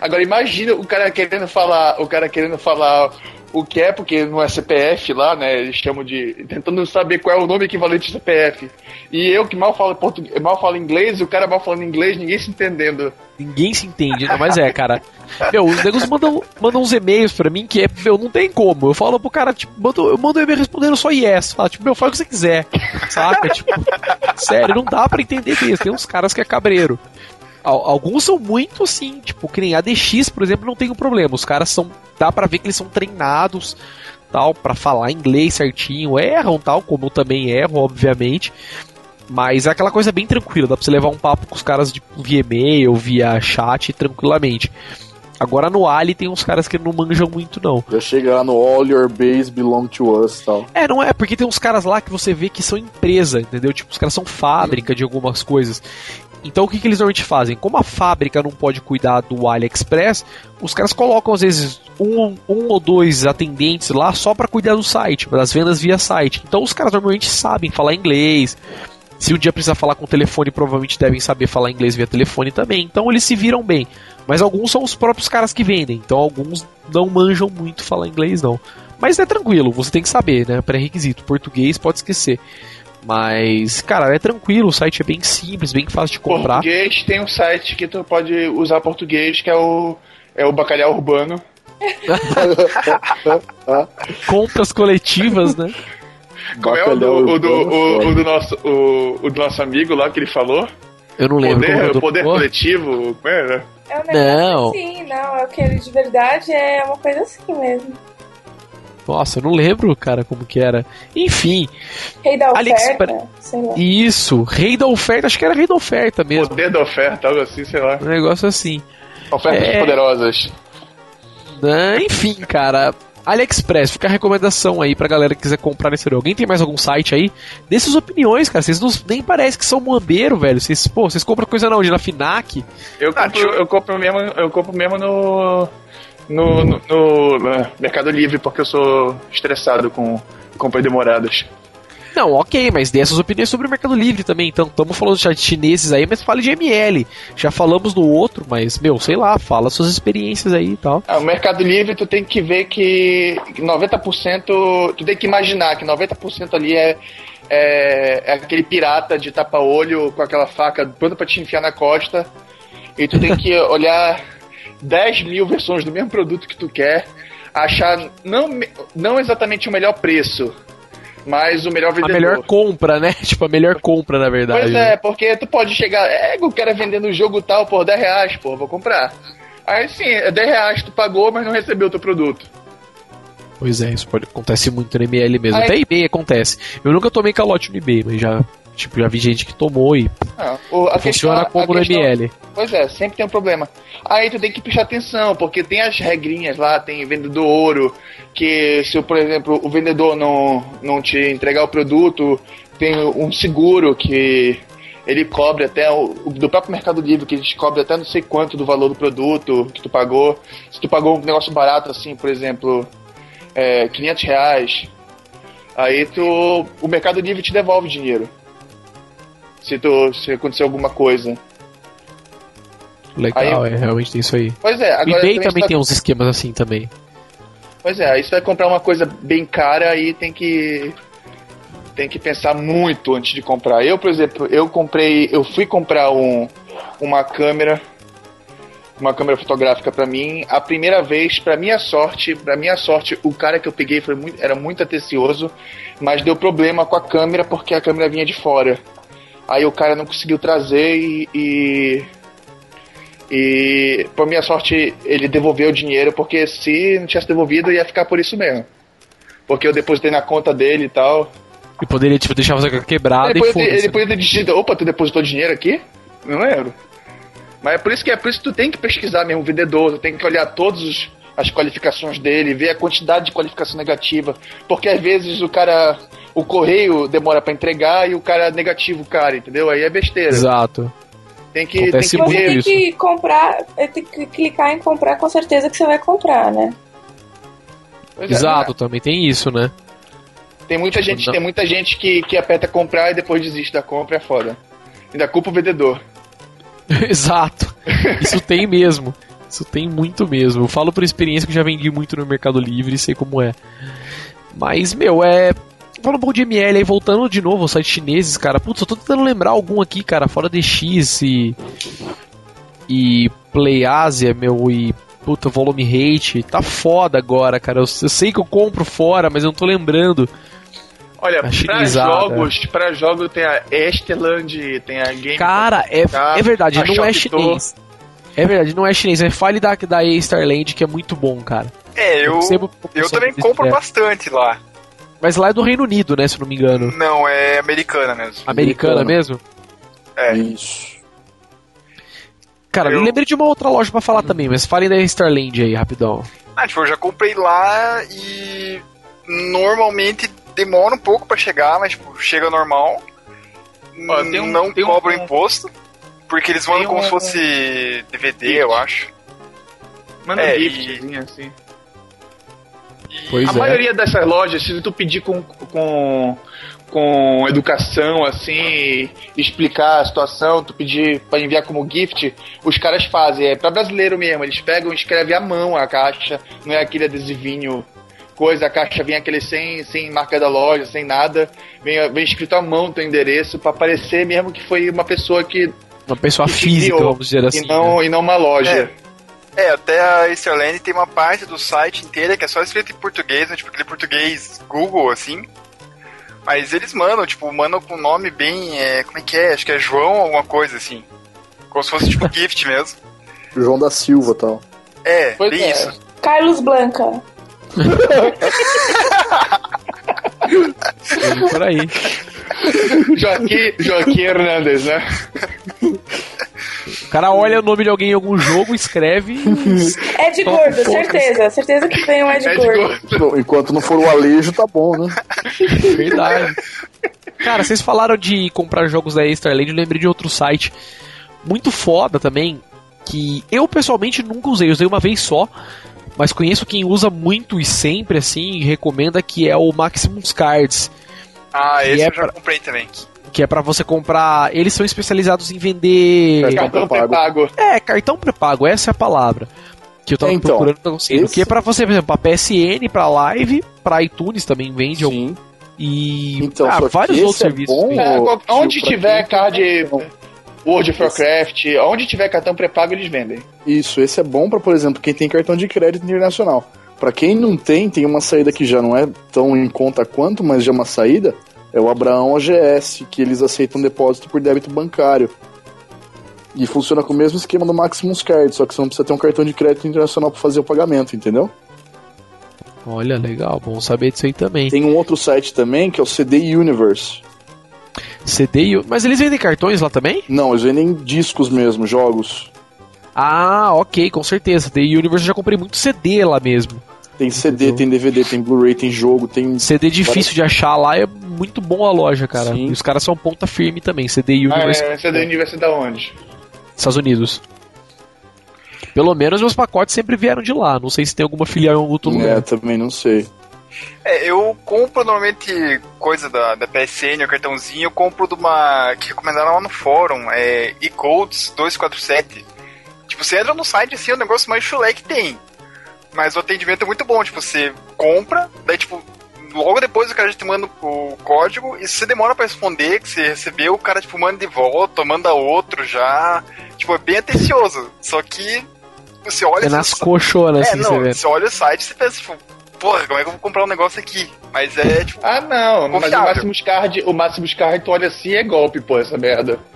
Agora imagina o cara querendo falar, o cara querendo falar o que é, porque não é CPF lá, né? Eles chamam de. tentando saber qual é o nome equivalente de CPF. E eu que mal falo português, mal falo inglês, o cara mal falando inglês, ninguém se entendendo. Ninguém se entende, mas é, cara. Meu, os negros mandam, mandam uns e-mails pra mim que é, meu, não tem como. Eu falo pro cara, tipo, mando, eu mando um e-mail respondendo só yes. Fala, tipo, meu, fala o que você quiser. Saca? Tipo, sério, não dá pra entender mesmo. Tem uns caras que é cabreiro. Al- Alguns são muito assim, tipo, que nem a DX, por exemplo, não tem um problema. Os caras são. Dá pra ver que eles são treinados, tal, pra falar inglês certinho. Erram, tal, como eu também erro, obviamente. Mas é aquela coisa bem tranquila, dá pra você levar um papo com os caras de, via e-mail, via chat tranquilamente. Agora no Ali tem uns caras que não manjam muito, não. Já chega lá no All Your Base Belong to Us tal. É, não é, porque tem uns caras lá que você vê que são empresa, entendeu? Tipo, os caras são fábrica de algumas coisas. Então o que, que eles normalmente fazem? Como a fábrica não pode cuidar do AliExpress, os caras colocam às vezes um, um ou dois atendentes lá só pra cuidar do site, das vendas via site. Então os caras normalmente sabem falar inglês. Se um dia precisar falar com o telefone, provavelmente devem saber falar inglês via telefone também. Então eles se viram bem. Mas alguns são os próprios caras que vendem. Então alguns não manjam muito falar inglês, não. Mas é tranquilo, você tem que saber, né? Pré-requisito. Português pode esquecer. Mas, cara, é tranquilo, o site é bem simples, bem fácil de comprar. Português tem um site que tu pode usar português, que é o, é o Bacalhau Urbano. *laughs* Compras coletivas, né? Como é o do, o do, o, o do nosso, o, o do nosso amigo lá que ele falou? Eu não lembro. como é Poder, do- poder coletivo. como é, né? É um negócio Não. assim, não, é o que ele de verdade é uma coisa assim mesmo. Nossa, eu não lembro, cara, como que era. Enfim, Rei da oferta, AliExpress. sei lá. isso. Rei da oferta, acho que era rei da oferta mesmo. Poder da oferta, algo assim, sei lá. Um negócio assim. Ofertas É. poderosas. Né? Enfim, cara. AliExpress, fica a recomendação aí pra galera que quiser comprar nesse. Alguém tem mais algum site aí? Dê suas opiniões, cara. Vocês não, nem parece que são muambeiro, velho. Vocês, pô, vocês compram coisa na onde? Na FINAC? Eu Ah, compro, eu- eu compro mesmo, eu compro mesmo no, no, no, no, eh, Mercado Livre, porque eu sou estressado com compras demoradas. Não, ok, mas dê essas opiniões sobre o Mercado Livre também. Então, estamos falando de chineses aí, mas fale de ML. Já falamos no outro, mas, meu, sei lá, fala suas experiências aí e tal. Ah, o Mercado Livre, tu tem que ver que 90%. Tu tem que imaginar que 90% ali é, é, é aquele pirata de tapa-olho com aquela faca pronta pra te enfiar na costa. E tu tem que *laughs* olhar 10 mil versões do mesmo produto que tu quer, achar não, não exatamente o melhor preço, mas o melhor vendedor. A melhor compra, né? *laughs* Tipo, a melhor compra, na verdade. Pois é, porque tu pode chegar, é, quero vender no jogo tal por 10 reais, pô, vou comprar. Aí sim, é 10 reais tu pagou, mas não recebeu o teu produto. Pois é, isso pode, acontece muito no ML mesmo. Aí- Até eBay acontece. Eu nunca tomei calote no eBay, mas já, tipo, já vi gente que tomou e Ah, o- a funciona questão- a como questão- ML. Pois é, sempre tem um problema. Aí tu tem que prestar atenção, porque tem as regrinhas lá, tem vendedor ouro, que se, por exemplo, o vendedor não, não te entregar o produto, tem um seguro que ele cobre até, o, do próprio Mercado Livre, que eles cobre até não sei quanto do valor do produto que tu pagou. Se tu pagou um negócio barato assim, por exemplo, é, 500 reais, aí tu, o Mercado Livre te devolve dinheiro. Se, tu, se acontecer alguma coisa. Legal, Aí- é, realmente tem isso aí. Pois é, O agora eBay também tá- tem uns esquemas assim também. Pois é, aí você vai comprar uma coisa bem cara aí tem que tem que pensar muito antes de comprar. Eu, por exemplo, eu comprei, eu fui comprar um uma câmera uma câmera fotográfica pra mim, a primeira vez, pra minha sorte, para minha sorte, o cara que eu peguei foi muito, era muito atencioso, mas deu problema com a câmera porque a câmera vinha de fora. Aí o cara não conseguiu trazer e, e e, por minha sorte, ele devolveu o dinheiro, porque se não tivesse devolvido, ia ficar por isso mesmo. Porque eu depositei na conta dele e tal. E poderia, tipo, deixar você quebrada ele, e foda-se. ele podia ter digitado, opa, tu depositou dinheiro aqui? Não lembro. Mas é por isso que é por isso que tu tem que pesquisar mesmo o vendedor, tu tem que olhar todas as qualificações dele, ver a quantidade de qualificação negativa. Porque às vezes o cara. O correio demora pra entregar e o cara é negativo, o cara, entendeu? Aí é besteira. Exato. Tem que, tem que ver. tem que comprar, é, tem que clicar em comprar com certeza que você vai comprar, né? Pois é, Exato, também tem isso, né? Tem muita Tipo, gente, não- tem muita gente que, que aperta comprar e depois desiste da compra, é foda. Ainda culpa o vendedor. *laughs* Exato. Isso tem mesmo. Isso tem muito mesmo. Eu falo por experiência que já vendi muito no Mercado Livre e sei como é. Mas, meu, é. Fala um pouco de ML aí, voltando de novo aos sites chineses, cara. Putz, eu tô tentando lembrar algum aqui, cara, fora DX e. E Play Asia, meu, e. Puta, Volume Hate. Tá foda agora, cara. Eu, eu sei que eu compro fora, mas eu não tô lembrando. Olha, A pra chinesada. jogos, pra jogos tem a Esteland, tem a Game. Cara, é, Tá. é verdade, A não é Shopto. chinês. É verdade, não é chinês. É fale da, da Starland, que é muito bom, cara. É, eu, eu proporção também compro é. bastante lá. Mas lá é do Reino Unido, né? Se não me engano. Não, é americana mesmo. Americana Americana. mesmo? É. Isso. Cara, eu Eu- lembrei de uma outra loja pra falar também, mas falem da Starland aí, rapidão. Ah, tipo, eu já comprei lá e normalmente demora um pouco pra chegar, mas tipo, chega normal. Ó, tem um- não tem um- cobra imposto. Porque eles mandam Tem como um- se fosse DVD, eu acho. Manda É, um e- assim. Pois a é. maioria dessas lojas, se tu pedir com, com, com educação, assim, explicar a situação, tu pedir pra enviar como gift, os caras fazem. É pra brasileiro mesmo, eles pegam e escrevem à mão a caixa, não é aquele adesivinho coisa, a caixa vem aquele sem, sem marca da loja, sem nada, vem, vem escrito à mão teu endereço, pra parecer mesmo que foi uma pessoa que, Uma pessoa que física, criou, vamos dizer assim. e, não, e não uma loja. É, até a Easterland tem uma parte do site inteira que é só escrito em português, né? Tipo aquele português Google, assim. Mas eles mandam, tipo, mandam com nome bem. É, como é que é? Acho que é João alguma coisa, assim. Como se fosse tipo *laughs* gift mesmo. João da Silva e tal. É, Pois bem é. isso. Carlos Blanca. *laughs* Por aí. Joaquim, Joaquim Hernandes, né? *laughs* O cara olha o nome de alguém em algum jogo, escreve. *laughs* É de Só gordo, certeza. Certeza que vem um é de É de gordo. Bom, enquanto não for o Alejo, tá bom, né? *laughs* Verdade. Cara, vocês falaram de comprar jogos da Starland, eu lembrei de outro site muito foda também, que eu pessoalmente nunca usei, usei uma vez só, mas conheço quem usa muito e sempre assim, e recomenda que é o Maximus Cards, Ah, esse é eu já pra- comprei também. Que é pra você comprar. Eles são especializados em vender. Cartão pré-pago. É, cartão pré-pago, essa é a palavra. Que eu tava É, então, procurando, não conseguindo. esse- Que é pra você, por exemplo, pra PSN, pra Live, pra iTunes também vende. Sim. E Então, ah, vários esse outros é serviços. bom, É, onde tiver quem- card World of Warcraft, onde tiver cartão pré-pago, eles vendem. Isso, esse é bom pra, por exemplo, quem tem cartão de crédito internacional. Pra quem não tem, tem uma saída que já não é tão em conta quanto, mas já é uma saída, é o Abraão OGS, que eles aceitam depósito por débito bancário. E funciona com o mesmo esquema do Maximus Card, só que você não precisa ter um cartão de crédito internacional pra fazer o pagamento, entendeu? Olha, legal, bom saber disso aí também. Tem um outro site também, que é o CD Universe. CD, mas eles vendem cartões lá também? Não, eles vendem discos mesmo, jogos. Ah, ok, com certeza. The Universe eu já comprei muito CD lá mesmo. Tem CD, tem DVD, tem Blu-ray, tem jogo, tem. CD difícil de achar lá é muito bom a loja, cara. Sim. E os caras são ponta firme também. CD Ah, Universe, é, é da onde? Estados Unidos. Pelo menos meus pacotes sempre vieram de lá. Não sei se tem alguma filial em algum outro É, lugar. também não sei. É, eu compro normalmente coisa da, da PSN, o cartãozinho, eu compro de uma. que recomendaram lá no fórum, é eCodes 247. Tipo, você entra no site assim, é o negócio mais chulé que tem. Mas o atendimento é muito bom, tipo, você compra, daí tipo, logo depois o cara te manda o código, e se você demora pra responder, que você recebeu, o cara tipo manda de volta, manda outro já. Tipo, é bem atencioso. Só que você olha É assim, nas coxonas, é, assim, não, você você olha o site e você pensa, tipo, porra, como é que eu vou comprar um negócio aqui? Mas é, tipo, Ah, não, mas o Confiável. Maximus Card, o Maximus Card, tu olha assim, é golpe, pô, essa merda. *laughs*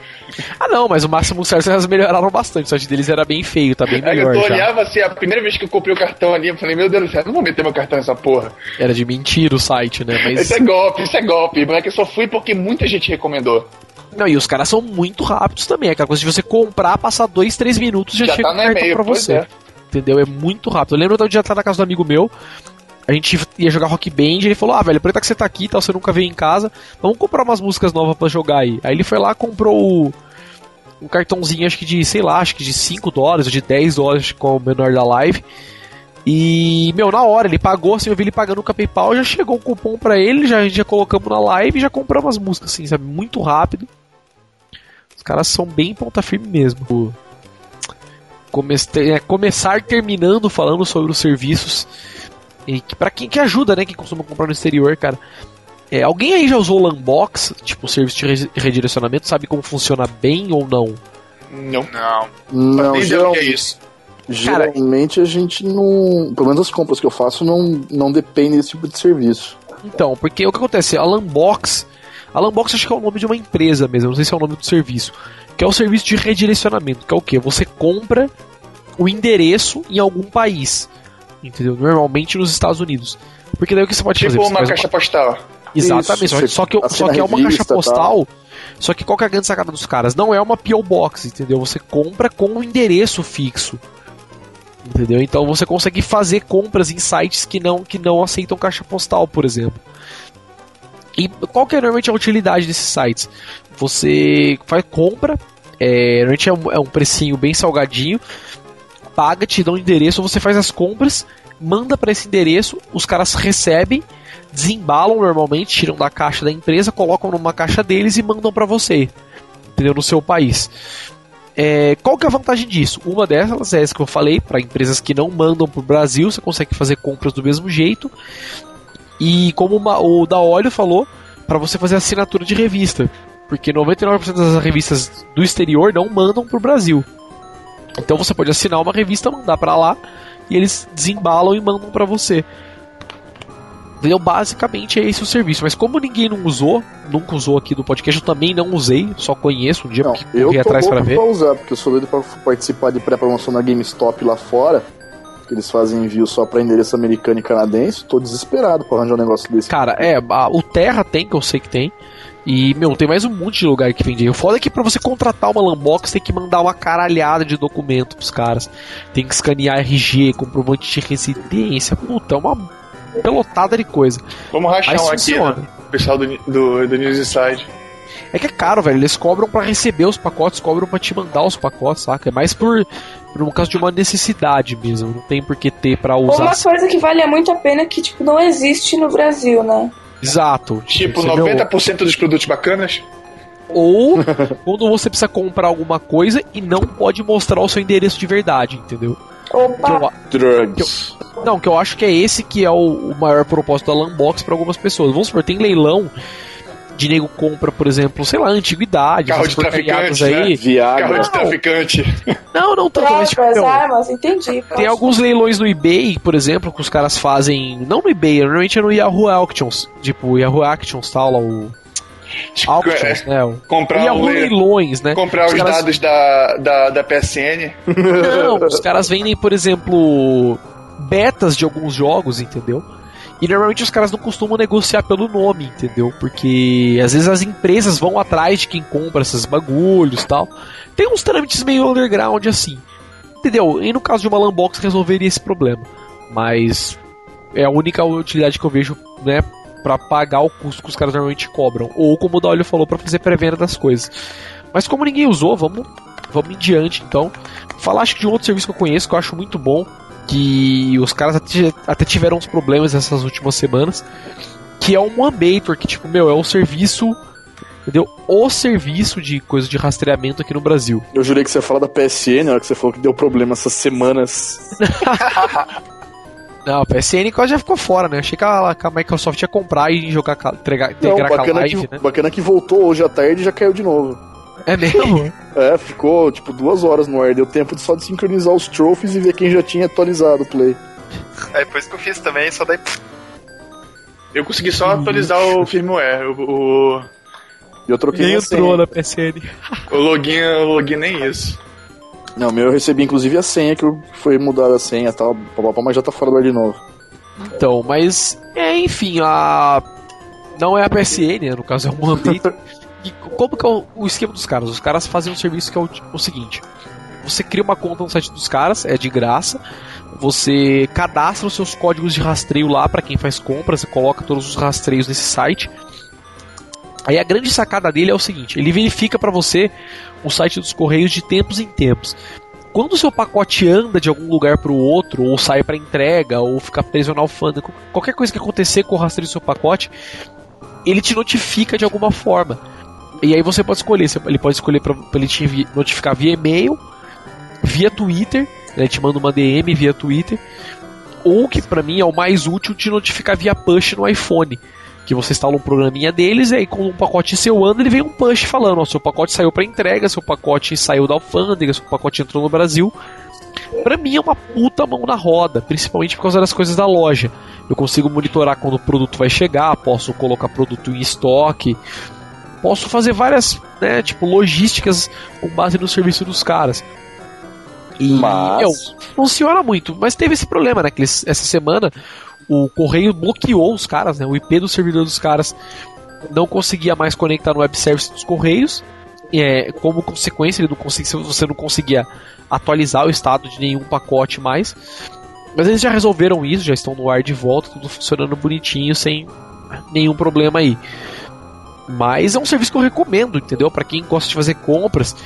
Ah, não, mas o Máximo Certo eles melhoraram bastante. O site deles era bem feio, tá bem Aí eu melhor tô já. olhava assim, a primeira vez que eu comprei o cartão ali, eu falei, meu Deus do céu, eu não vou meter meu cartão nessa porra. Era de mentira o site, né? Mas. Isso é golpe, isso é golpe. Mas é que eu só fui porque muita gente recomendou. Não, e os caras são muito rápidos também. É aquela coisa de você comprar, passar dois, três minutos já, Já chega tá o cartão pra você. é. Entendeu? É muito rápido. Eu lembro de dia estar na casa do amigo meu. A gente ia jogar Rock Band, ele falou: Ah, velho, aproveita que você tá aqui e tal, você nunca veio em casa. Vamos comprar umas músicas novas pra jogar aí. Aí ele foi lá comprou um cartãozinho, acho que de, sei lá, acho que de 5 dólares ou de 10 dólares com o menor da live. E, meu, na hora, ele pagou, assim, eu vi ele pagando com a PayPal, já chegou um cupom pra ele, já, a gente já colocamos na live e já compramos as músicas, assim, sabe? Muito rápido. Os caras são bem ponta firme mesmo. Come é, começar terminando falando sobre os serviços. E que, pra quem que ajuda, né? Quem costuma comprar no exterior, cara. É, alguém aí já usou o Lambox, tipo serviço de re- redirecionamento, sabe como funciona bem ou não? Não. não. Não, geral- que é isso. geralmente a gente não. Pelo menos as compras que eu faço não, não dependem desse tipo de serviço. Então, porque o que acontece? A Lambox. A Lambox acho que é o nome de uma empresa mesmo, não sei se é o nome do serviço. Que é o serviço de redirecionamento, que é o quê? Você compra o endereço em algum país. Entendeu? Normalmente nos Estados Unidos. Porque daí o que você pode Tipo fazer? Você uma faz caixa postal. Exatamente, Isso, só, que, só que é uma revista, caixa postal. Só que qual que é a grande sacada dos caras? Não é uma P.O. Box, entendeu? Você compra com um endereço fixo. Entendeu? Então você consegue fazer compras em sites que não, que não aceitam caixa postal, por exemplo. E qual que é normalmente a utilidade desses sites? Você faz compra, é, normalmente é um, é um precinho bem salgadinho, paga, te dá um endereço, você faz as compras, manda para esse endereço, os caras recebem, desembalam normalmente, tiram da caixa da empresa, colocam numa caixa deles e mandam para você, entendeu? No seu país. É, qual que é a vantagem disso? Uma delas é essa que eu falei, para empresas que não mandam para o Brasil, você consegue fazer compras do mesmo jeito. E como uma- o da Olho falou, para você fazer assinatura de revista, porque 99% das revistas do exterior não mandam para o Brasil. Então você pode assinar uma revista, mandar para lá e eles desembalam e mandam para você. Entendeu? Basicamente é esse o serviço. Mas como ninguém não usou, nunca usou aqui do podcast, eu também não usei, só conheço um dia Não, porque eu corri atrás para ver. pra usar, porque eu sou doido pra participar de pré-promoção na GameStop lá fora. Que eles fazem envio só pra endereço americano e canadense. Tô desesperado pra arranjar um negócio desse. Cara, é, a- o Terra tem, que eu sei que tem. E, meu, tem mais um monte de lugar que vende. O foda é que pra você contratar uma Lambox tem que mandar uma caralhada de documento pros caras. Tem que escanear RG, comprovante de residência. Puta, é uma pelotada de coisa. Vamos rachar Mas um aqui, funciona. né? O pessoal do, do, do News Inside. É que é caro, velho. Eles cobram pra receber os pacotes, cobram pra te mandar os pacotes, saca? É mais por, por um caso de uma necessidade mesmo. Não tem por que ter pra usar. Uma coisa que vale muito a pena que, tipo, não existe no Brasil, né? Exato. Tipo, Você, meu, 90% dos produtos bacanas. Ou *laughs* quando você precisa comprar alguma coisa e não pode mostrar o seu endereço de verdade, entendeu? Que Opa, eu, Drugs. Não, que eu acho que é esse que é o, o maior propósito da Landbox para algumas pessoas. Vamos supor, tem leilão de nego compra, por exemplo, sei lá, antiguidades, Carro de traficante, né? aí. Viagra. Carro de traficante. Não, não tanto, mas tipo, drogas, meu, armas, entendi. tem alguns leilões no eBay, por exemplo, que os caras fazem, não no eBay, normalmente é no Yahoo Auctions, tipo Yahoo Auctions, tal, lá, o Auctions, né? O comprar o le- leilões, né? Comprar os caras- dados da, da, da PSN. Não, os *laughs* caras vendem, por exemplo, betas de alguns jogos, entendeu? E normalmente os caras não costumam negociar pelo nome, entendeu? Porque às vezes as empresas vão atrás de quem compra esses bagulhos tal. Tem uns trâmites meio underground assim. Entendeu? E no caso de uma Landbox resolveria esse problema. Mas é a única utilidade que eu vejo, né? Pra pagar o custo que os caras normalmente cobram. Ou como o Daolio falou, pra fazer pré-venda das coisas. Mas como ninguém usou, vamos, vamos em diante então. Falar acho que de um outro serviço que eu conheço que eu acho muito bom, que os caras até, até tiveram uns problemas nessas últimas semanas, que é o Moambator, que tipo, meu, é o serviço, entendeu? O serviço de coisa de rastreamento aqui no Brasil. Eu jurei que você ia falar da PSN, na hora que você falou que deu problema essas semanas. *laughs* Não, a PSN quase já ficou fora, né? Achei que a, que a Microsoft ia comprar e jogar, entregar, Não, integrar com a bacana live, que, né? bacana que voltou hoje à tarde e já caiu de novo. É mesmo? É, ficou tipo duas horas no ar. Deu tempo de só de sincronizar os trophies e ver quem já tinha atualizado o play. Foi isso que eu fiz também, só daí. Eu consegui só atualizar o firmware. O, o, E eu troquei Nem entrou senha. na PSN. o login, o login nem isso. Não, meu eu recebi inclusive a senha, que eu- foi mudada a senha e tal, papapá, mas já tá fora do ar de novo. Então, mas é, enfim, a não é a PSN, né? no caso é *laughs* o Moambator. E como que é o, o esquema dos caras? Os caras fazem um serviço que é o, o seguinte: você cria uma conta no site dos caras, é de graça. Você cadastra os seus códigos de rastreio lá para quem faz compras, você coloca todos os rastreios nesse site. Aí a grande sacada dele é o seguinte: ele verifica para você o site dos correios de tempos em tempos. Quando o seu pacote anda de algum lugar para o outro, ou sai para entrega, ou fica preso na alfândega, qual- qualquer coisa que acontecer com o rastreio do seu pacote, ele te notifica de alguma forma. E aí você pode escolher, ele pode escolher para ele te notificar via e-mail, via Twitter, né, ele te manda uma DM via Twitter, ou que pra mim é o mais útil, te notificar via push no iPhone. Que você instala um programinha deles, e aí quando um pacote seu anda, ele vem um push falando, ó, seu pacote saiu para entrega, seu pacote saiu da alfândega, seu pacote entrou no Brasil. Pra mim é uma puta mão na roda, principalmente por causa das coisas da loja. Eu consigo monitorar quando o produto vai chegar, posso colocar produto em estoque, posso fazer várias, né, tipo, logísticas com base no serviço dos caras. E Mas- meu, funciona muito, mas teve esse problema, né? Que eles- essa semana o correio bloqueou os caras, né? O IP do servidor dos caras não conseguia mais conectar no web service dos correios. E, é, como consequência, ele não conseguia, você não conseguia atualizar o estado de nenhum pacote mais. Mas eles já resolveram isso, já estão no ar de volta, tudo funcionando bonitinho, sem nenhum problema aí. Mas é um serviço que eu recomendo, entendeu? Pra quem gosta de fazer compras,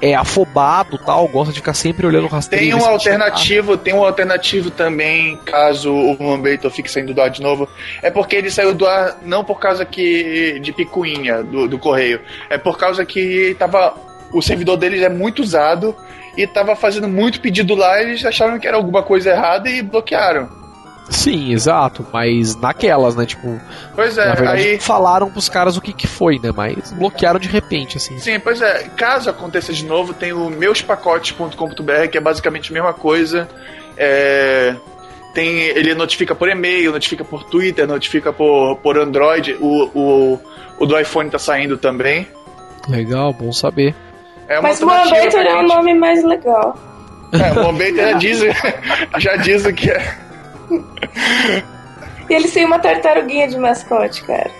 é afobado tal, gosta de ficar sempre olhando o rastreio. Tem um alternativo, tem um alternativo também, caso o Moambator fique saindo do ar de novo. É porque ele saiu do ar não por causa que de picuinha do, do correio, é por causa que tava o servidor deles é muito usado e tava fazendo muito pedido lá, e eles acharam que era alguma coisa errada e bloquearam. Sim, exato, mas naquelas, né? Tipo, Pois é, na verdade, aí não falaram pros caras o que que foi, né? Mas bloquearam de repente, assim. Sim, pois é. Caso aconteça de novo, tem o meuspacotes.com.br, que é basicamente a mesma coisa. É, tem, ele notifica por e-mail, notifica por Twitter, notifica por, por Android. O, o, o do iPhone tá saindo também. Legal, bom saber. É uma Mas o pra é um gente. nome mais legal. É, o Moambator já diz, *laughs* já diz o que é. E eles têm uma tartaruguinha de mascote, cara.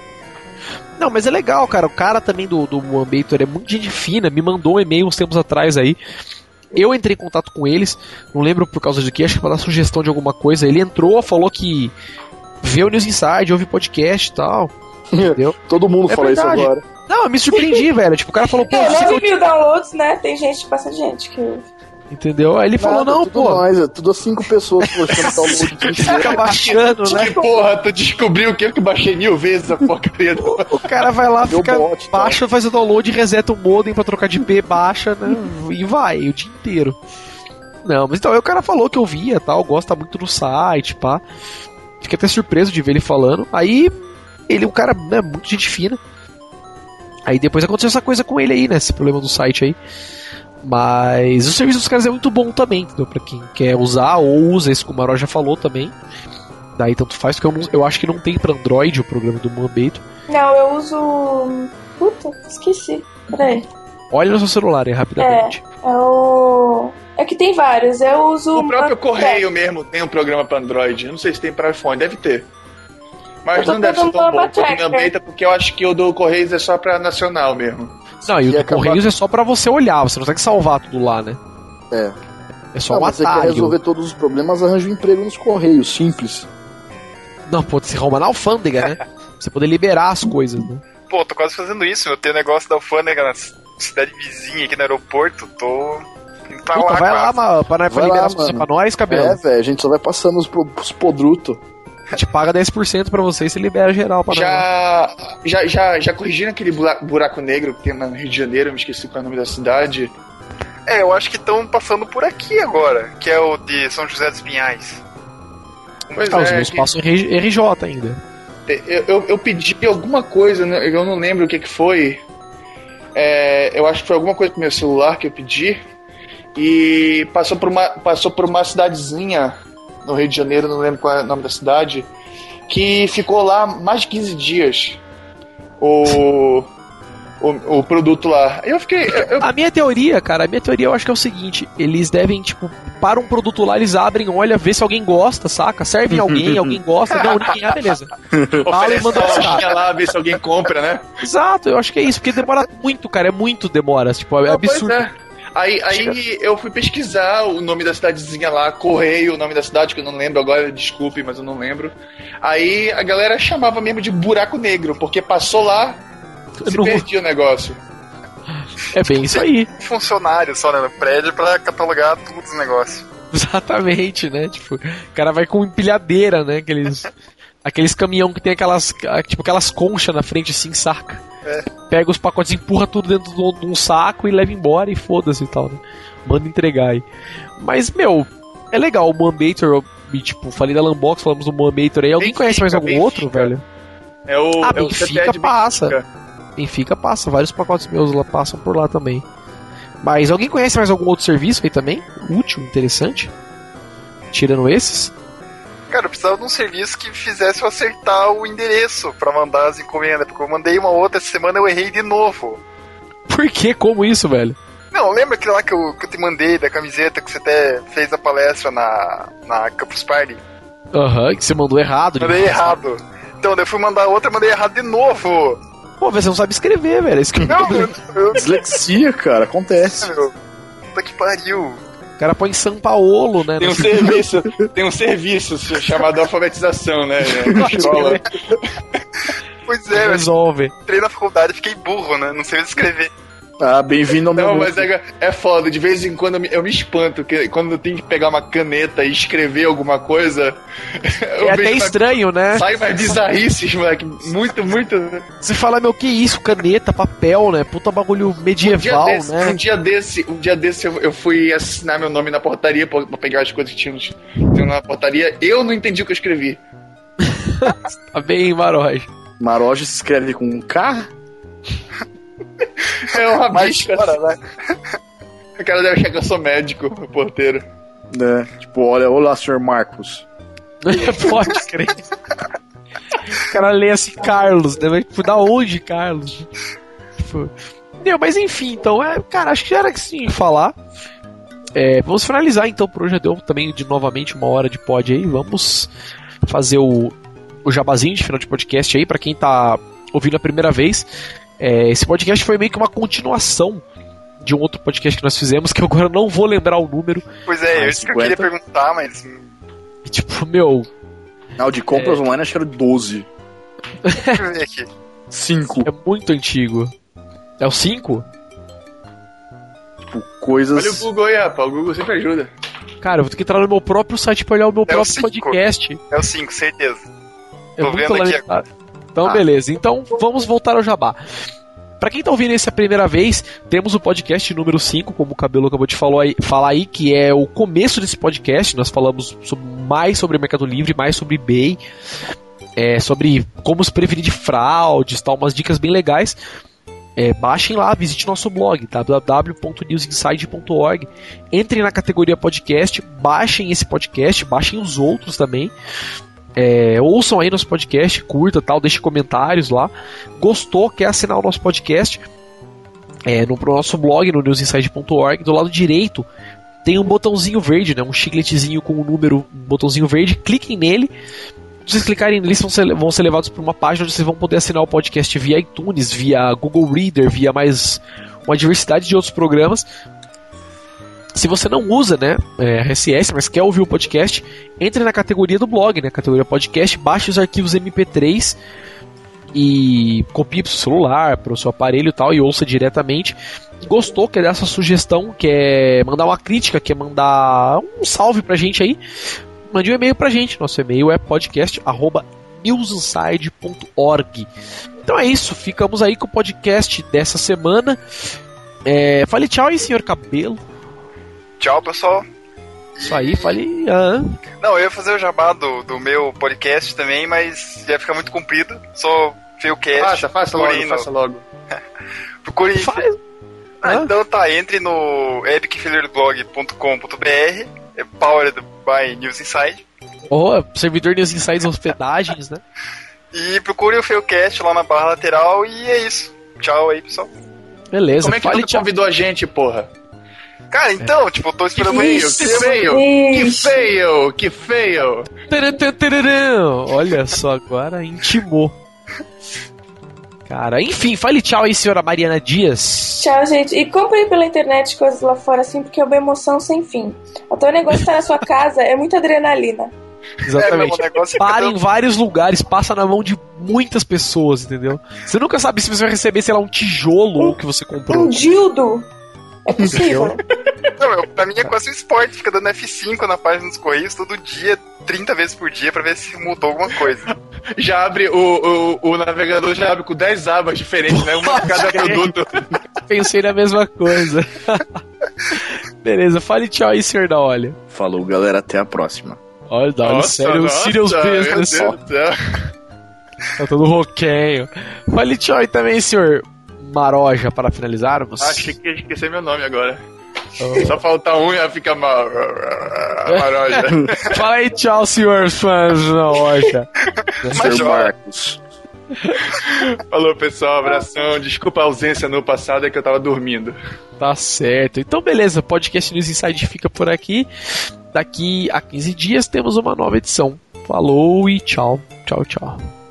Não, mas é legal, cara. O cara também do, do Moambator é muito gente fina, me mandou um e-mail uns tempos atrás aí. Eu entrei em contato com eles, não lembro por causa de que, acho que pra dar sugestão de alguma coisa. Ele entrou, falou que vê o News Inside, ouve podcast e tal. *laughs* Entendeu? Todo mundo É fala verdade. isso agora. Não, eu me surpreendi, *laughs* velho. Tipo, o cara falou, pô, É, siga 9 o- mil downloads, né? Tem gente, bastante gente que ouve. Entendeu? Aí ele falou, Nada, não, tudo pô. Nós, é tudo cinco pessoas puxando download de *laughs* Fica baixando, né? Que porra, tu descobriu que eu que baixei mil vezes a porcaria do... O cara vai lá, Deu fica bot, tá? baixa, faz o download, reseta o modem pra trocar de IP, baixa, né? E vai, o dia inteiro. Não, mas então, aí o cara falou que eu via, tal, gosta muito do site, pá. Fiquei até surpreso de ver ele falando. Aí, ele, um cara, né, muito gente fina. Aí depois aconteceu essa coisa com ele aí, né? Esse problema do site aí. Mas o serviço dos caras é muito bom também, entendeu? Pra quem quer usar ou usa esse, como o Maró já falou também. Daí tanto faz, porque eu, não- eu acho que não tem pra Android o programa do Mambeito. Não, eu uso. Puta, esqueci. Peraí. Olha no seu celular aí, rapidamente. É o. É que tem vários. Eu uso. O próprio uma- Correio mesmo tem um programa pra Android. Eu não sei se tem pra iPhone, deve ter. Mas Eu não deve ser tão bom quanto o Tracker. meu beta, porque eu acho que o do Correios é só pra nacional mesmo. Não, e o E do acabar- Correios é só pra você olhar, você não consegue salvar tudo lá, né? É. É só Ah, um mas você quer atalho. resolver todos os problemas, arranja um emprego nos Correios, simples. Não, pô, se arruma na alfândega, né? Pra *laughs* você poder liberar as coisas, né? Pô, tô quase fazendo isso, meu. Tem negócio da alfândega na cidade vizinha aqui no aeroporto, tô. pra Puta, lá, vai lá, quase. ma- pra, pra Vai liberar lá, as coisas mano. pra nós, cabelo. É, velho, a gente só vai passando os, os podrutos. A gente paga 10% pra vocês e você libera geral pra nós. Já, já, já, já corrigiram aquele buraco negro que tem no Rio de Janeiro, eu me esqueci qual é o nome da cidade. É, eu acho que estão passando por aqui agora, que é o de São José dos Pinhais. Pois Ah, os é, meus que- passam RJ ainda. eu, eu, eu pedi alguma coisa, né, eu não lembro o que, que foi. É, eu acho que foi alguma coisa pro meu celular que eu pedi. E passou por uma, passou por uma cidadezinha no Rio de Janeiro, não lembro qual é o nome da cidade, que ficou lá mais de 15 dias. O, o, o produto lá. Eu fiquei. eu- A minha teoria, cara, a minha teoria eu acho que é o seguinte: eles devem, tipo, para um produto lá, eles abrem, olha, vê se alguém gosta, saca? Serve alguém, *laughs* alguém gosta. Não, ninguém, ah, beleza. *laughs* Fala e manda uma buscar. lojinha lá, ver se alguém compra, né? Exato, eu acho que é isso, porque demora muito, cara, é muito demora. Tipo, é Não, pois absurdo. É. Aí, aí eu fui pesquisar o nome da cidadezinha lá, Correio, o nome da cidade, que eu não lembro agora, desculpe, mas eu não lembro. Aí a galera chamava mesmo de buraco negro, porque passou lá, se Não- perdia o negócio. É bem isso aí. Funcionário só né, no prédio pra catalogar tudo os negócios. Exatamente, né? Tipo, o cara vai com empilhadeira, né? Aqueles, aqueles caminhão que tem aquelas, tipo, aquelas conchas na frente assim, saca? Pega os pacotes, empurra tudo dentro de um- saco e leva embora e foda-se e tal, né? Manda entregar aí. Mas, meu, é legal, o e, tipo, falei da Lambox, falamos do Moambator aí. Alguém Benfica, conhece mais algum Benfica. outro, velho? É o, Ah, é o Benfica de passa. Benfica. Benfica passa, vários pacotes meus lá passam por lá também. Mas alguém conhece mais algum outro serviço aí também? Útil, interessante? Tirando esses? Cara, eu precisava de um serviço que fizesse eu acertar o endereço pra mandar as encomendas, porque eu mandei uma outra essa semana eu errei de novo. Por que? Como isso, velho? Não, lembra aquele lá que eu, que eu te mandei da camiseta que você até fez a palestra na, na Campus Party? Aham, que você mandou errado. Mandei errado. Então, daí eu fui mandar outra mandei errado de novo. Pô, você não sabe escrever, velho. Isso que é o Não, eu, eu, Dislexia, cara, acontece. meu, puta que pariu. O cara põe São Paulo, né? Tem um serviço, *laughs* tem um serviço chamado alfabetização, né? *laughs* Na escola. Pois é, eu Resolve. entrei na faculdade e fiquei burro, né? Não sei escrever. Ah, bem-vindo ao meu Não, mas é, é foda, de vez em quando eu me, eu me espanto, que quando eu tenho que pegar uma caneta e escrever alguma coisa. *laughs* É até vejo uma- estranho, né? Sai mais bizarrices, *laughs* moleque. Muito, muito. Você fala, meu, que isso? Caneta, papel, né? Puta bagulho Um medieval, desse, né? um dia desse, um dia desse eu, eu fui assinar meu nome na portaria pra, pra pegar as coisas que tinham, tinham na portaria. Eu não entendi o que eu escrevi. *laughs* Tá bem, Maroja. Maroja se escreve com um K? É uma Mas, bicha. bora, vai. O cara deve achar que eu sou médico, o porteiro. Né? Tipo, olha, olá, senhor Marcos. *laughs* Pode crer. O cara lê assim, Carlos, né? Mas, tipo, da onde, Carlos? Tipo, Meu, mas enfim, então, é, cara, acho que já era que sim falar. É, vamos finalizar então por hoje. Já deu também de novamente uma hora de pod aí. Vamos fazer o, o jabazinho de final de podcast aí, pra quem tá ouvindo a primeira vez. É, esse podcast foi meio que uma continuação de um outro podcast que nós fizemos, que eu agora não vou lembrar o número. Pois é, eu isso que eu queria 50? perguntar, mas. E, tipo, meu, Ah, o de compras online acho que era 12. Deixa eu ver aqui. 5. é muito antigo. É o 5? tipo, coisas. Olha o Google aí, rapaz. O Google sempre ajuda. Cara, eu vou ter que entrar no meu próprio site pra olhar o meu É o próprio cinco. podcast. É o 5, certeza. É Tô muito vendo aqui lamentável. Então, Ah. beleza. Então, vamos voltar ao jabá. Pra quem tá ouvindo esse a primeira vez, temos o podcast número 5, como o Cabelo acabou de falar aí, falar aí, que é o começo desse podcast. Nós falamos sobre- mais sobre Mercado Livre, mais sobre eBay, é, sobre como se prevenir de fraudes, tal, umas dicas bem legais. É, baixem lá, visite nosso blog www.newsinside.org. Entrem na categoria podcast, baixem esse podcast, baixem os outros também. É, ouçam aí nosso podcast, curta tal, deixe comentários lá. Gostou, quer assinar o nosso podcast? É, no nosso blog, no newsinside.org, do lado direito tem um botãozinho verde, né, um chicletezinho com o número, um botãozinho verde. Cliquem nele. Se vocês clicarem nele, vão ser, vão ser levados para uma página onde vocês vão poder assinar o podcast via iTunes, via Google Reader, via mais uma diversidade de outros programas. Se você não usa, né, é, RSS, mas quer ouvir o podcast, entre na categoria do blog, né, categoria podcast, baixe os arquivos MP3 e copie para o celular, para o seu aparelho e tal, e ouça diretamente. Gostou, quer dar essa sugestão, quer mandar uma crítica, quer mandar um salve pra gente aí, mande um e-mail pra gente. Nosso e-mail é podcast.newsinside.org. Então é isso, ficamos aí com o podcast dessa semana. É, fale tchau aí, senhor Cabelo. Tchau, pessoal. Isso aí, fale. ah, Não, eu ia fazer o jabá do, do meu podcast também, mas ia ficar muito comprido. Só Feocast. Faça, faça logo, procurem no- faça logo. *laughs* Procure. faz. Ah, Hã? então tá, entre no epicfillerblog.com.br, é powered by News Inside. Oh, servidor News Insights Hospedagens, né? *laughs* E procure o Feocast lá na barra lateral e é isso. Tchau aí, pessoal. Beleza, Como é que fale tu convidou a gente, porra? Cara, então, tipo, eu tô Que esperando feio, isso. que feio, que feio, que feio. Olha só, agora intimou. Cara, enfim, fale tchau aí, senhora Mariana Dias. Tchau, gente. E comprem pela internet coisas lá fora, assim, porque é uma emoção sem fim. Até o negócio estar na sua *laughs* casa é muita adrenalina. Exatamente. É, negócio é Para em um- vários lugares, passa na mão de muitas pessoas, entendeu? Você nunca sabe se você vai receber, sei lá, um tijolo ou que você comprou. Um dildo! É possível. *laughs* Não, pra mim é quase um esporte, fica dando F5 na página dos Correios todo dia, 30 vezes por dia, pra ver se mudou alguma coisa. *laughs* Já abre, o, o, o navegador já abre com 10 abas diferentes, né? Uma pra cada *laughs* produto. Pensei na mesma coisa. Beleza, fale tchau aí, senhor da Olha. Falou, galera, até a próxima. Olha, da Olha, sério, nossa, serious business. Tá todo roquenho. Fale tchau aí também, senhor Maroja, para finalizarmos. Ah, achei que ia esquecer meu nome agora. Oh. Só falta um e ela fica mal. Maroja. *laughs* Fala aí tchau, senhor Maroja. Sr. Major. Marcos. Falou, pessoal. Abração. Desculpa a ausência no passado, é que eu tava dormindo. Tá certo. Então, beleza. Podcast News Inside fica por aqui. Daqui a 15 dias temos uma nova edição. Falou e tchau. Tchau, tchau.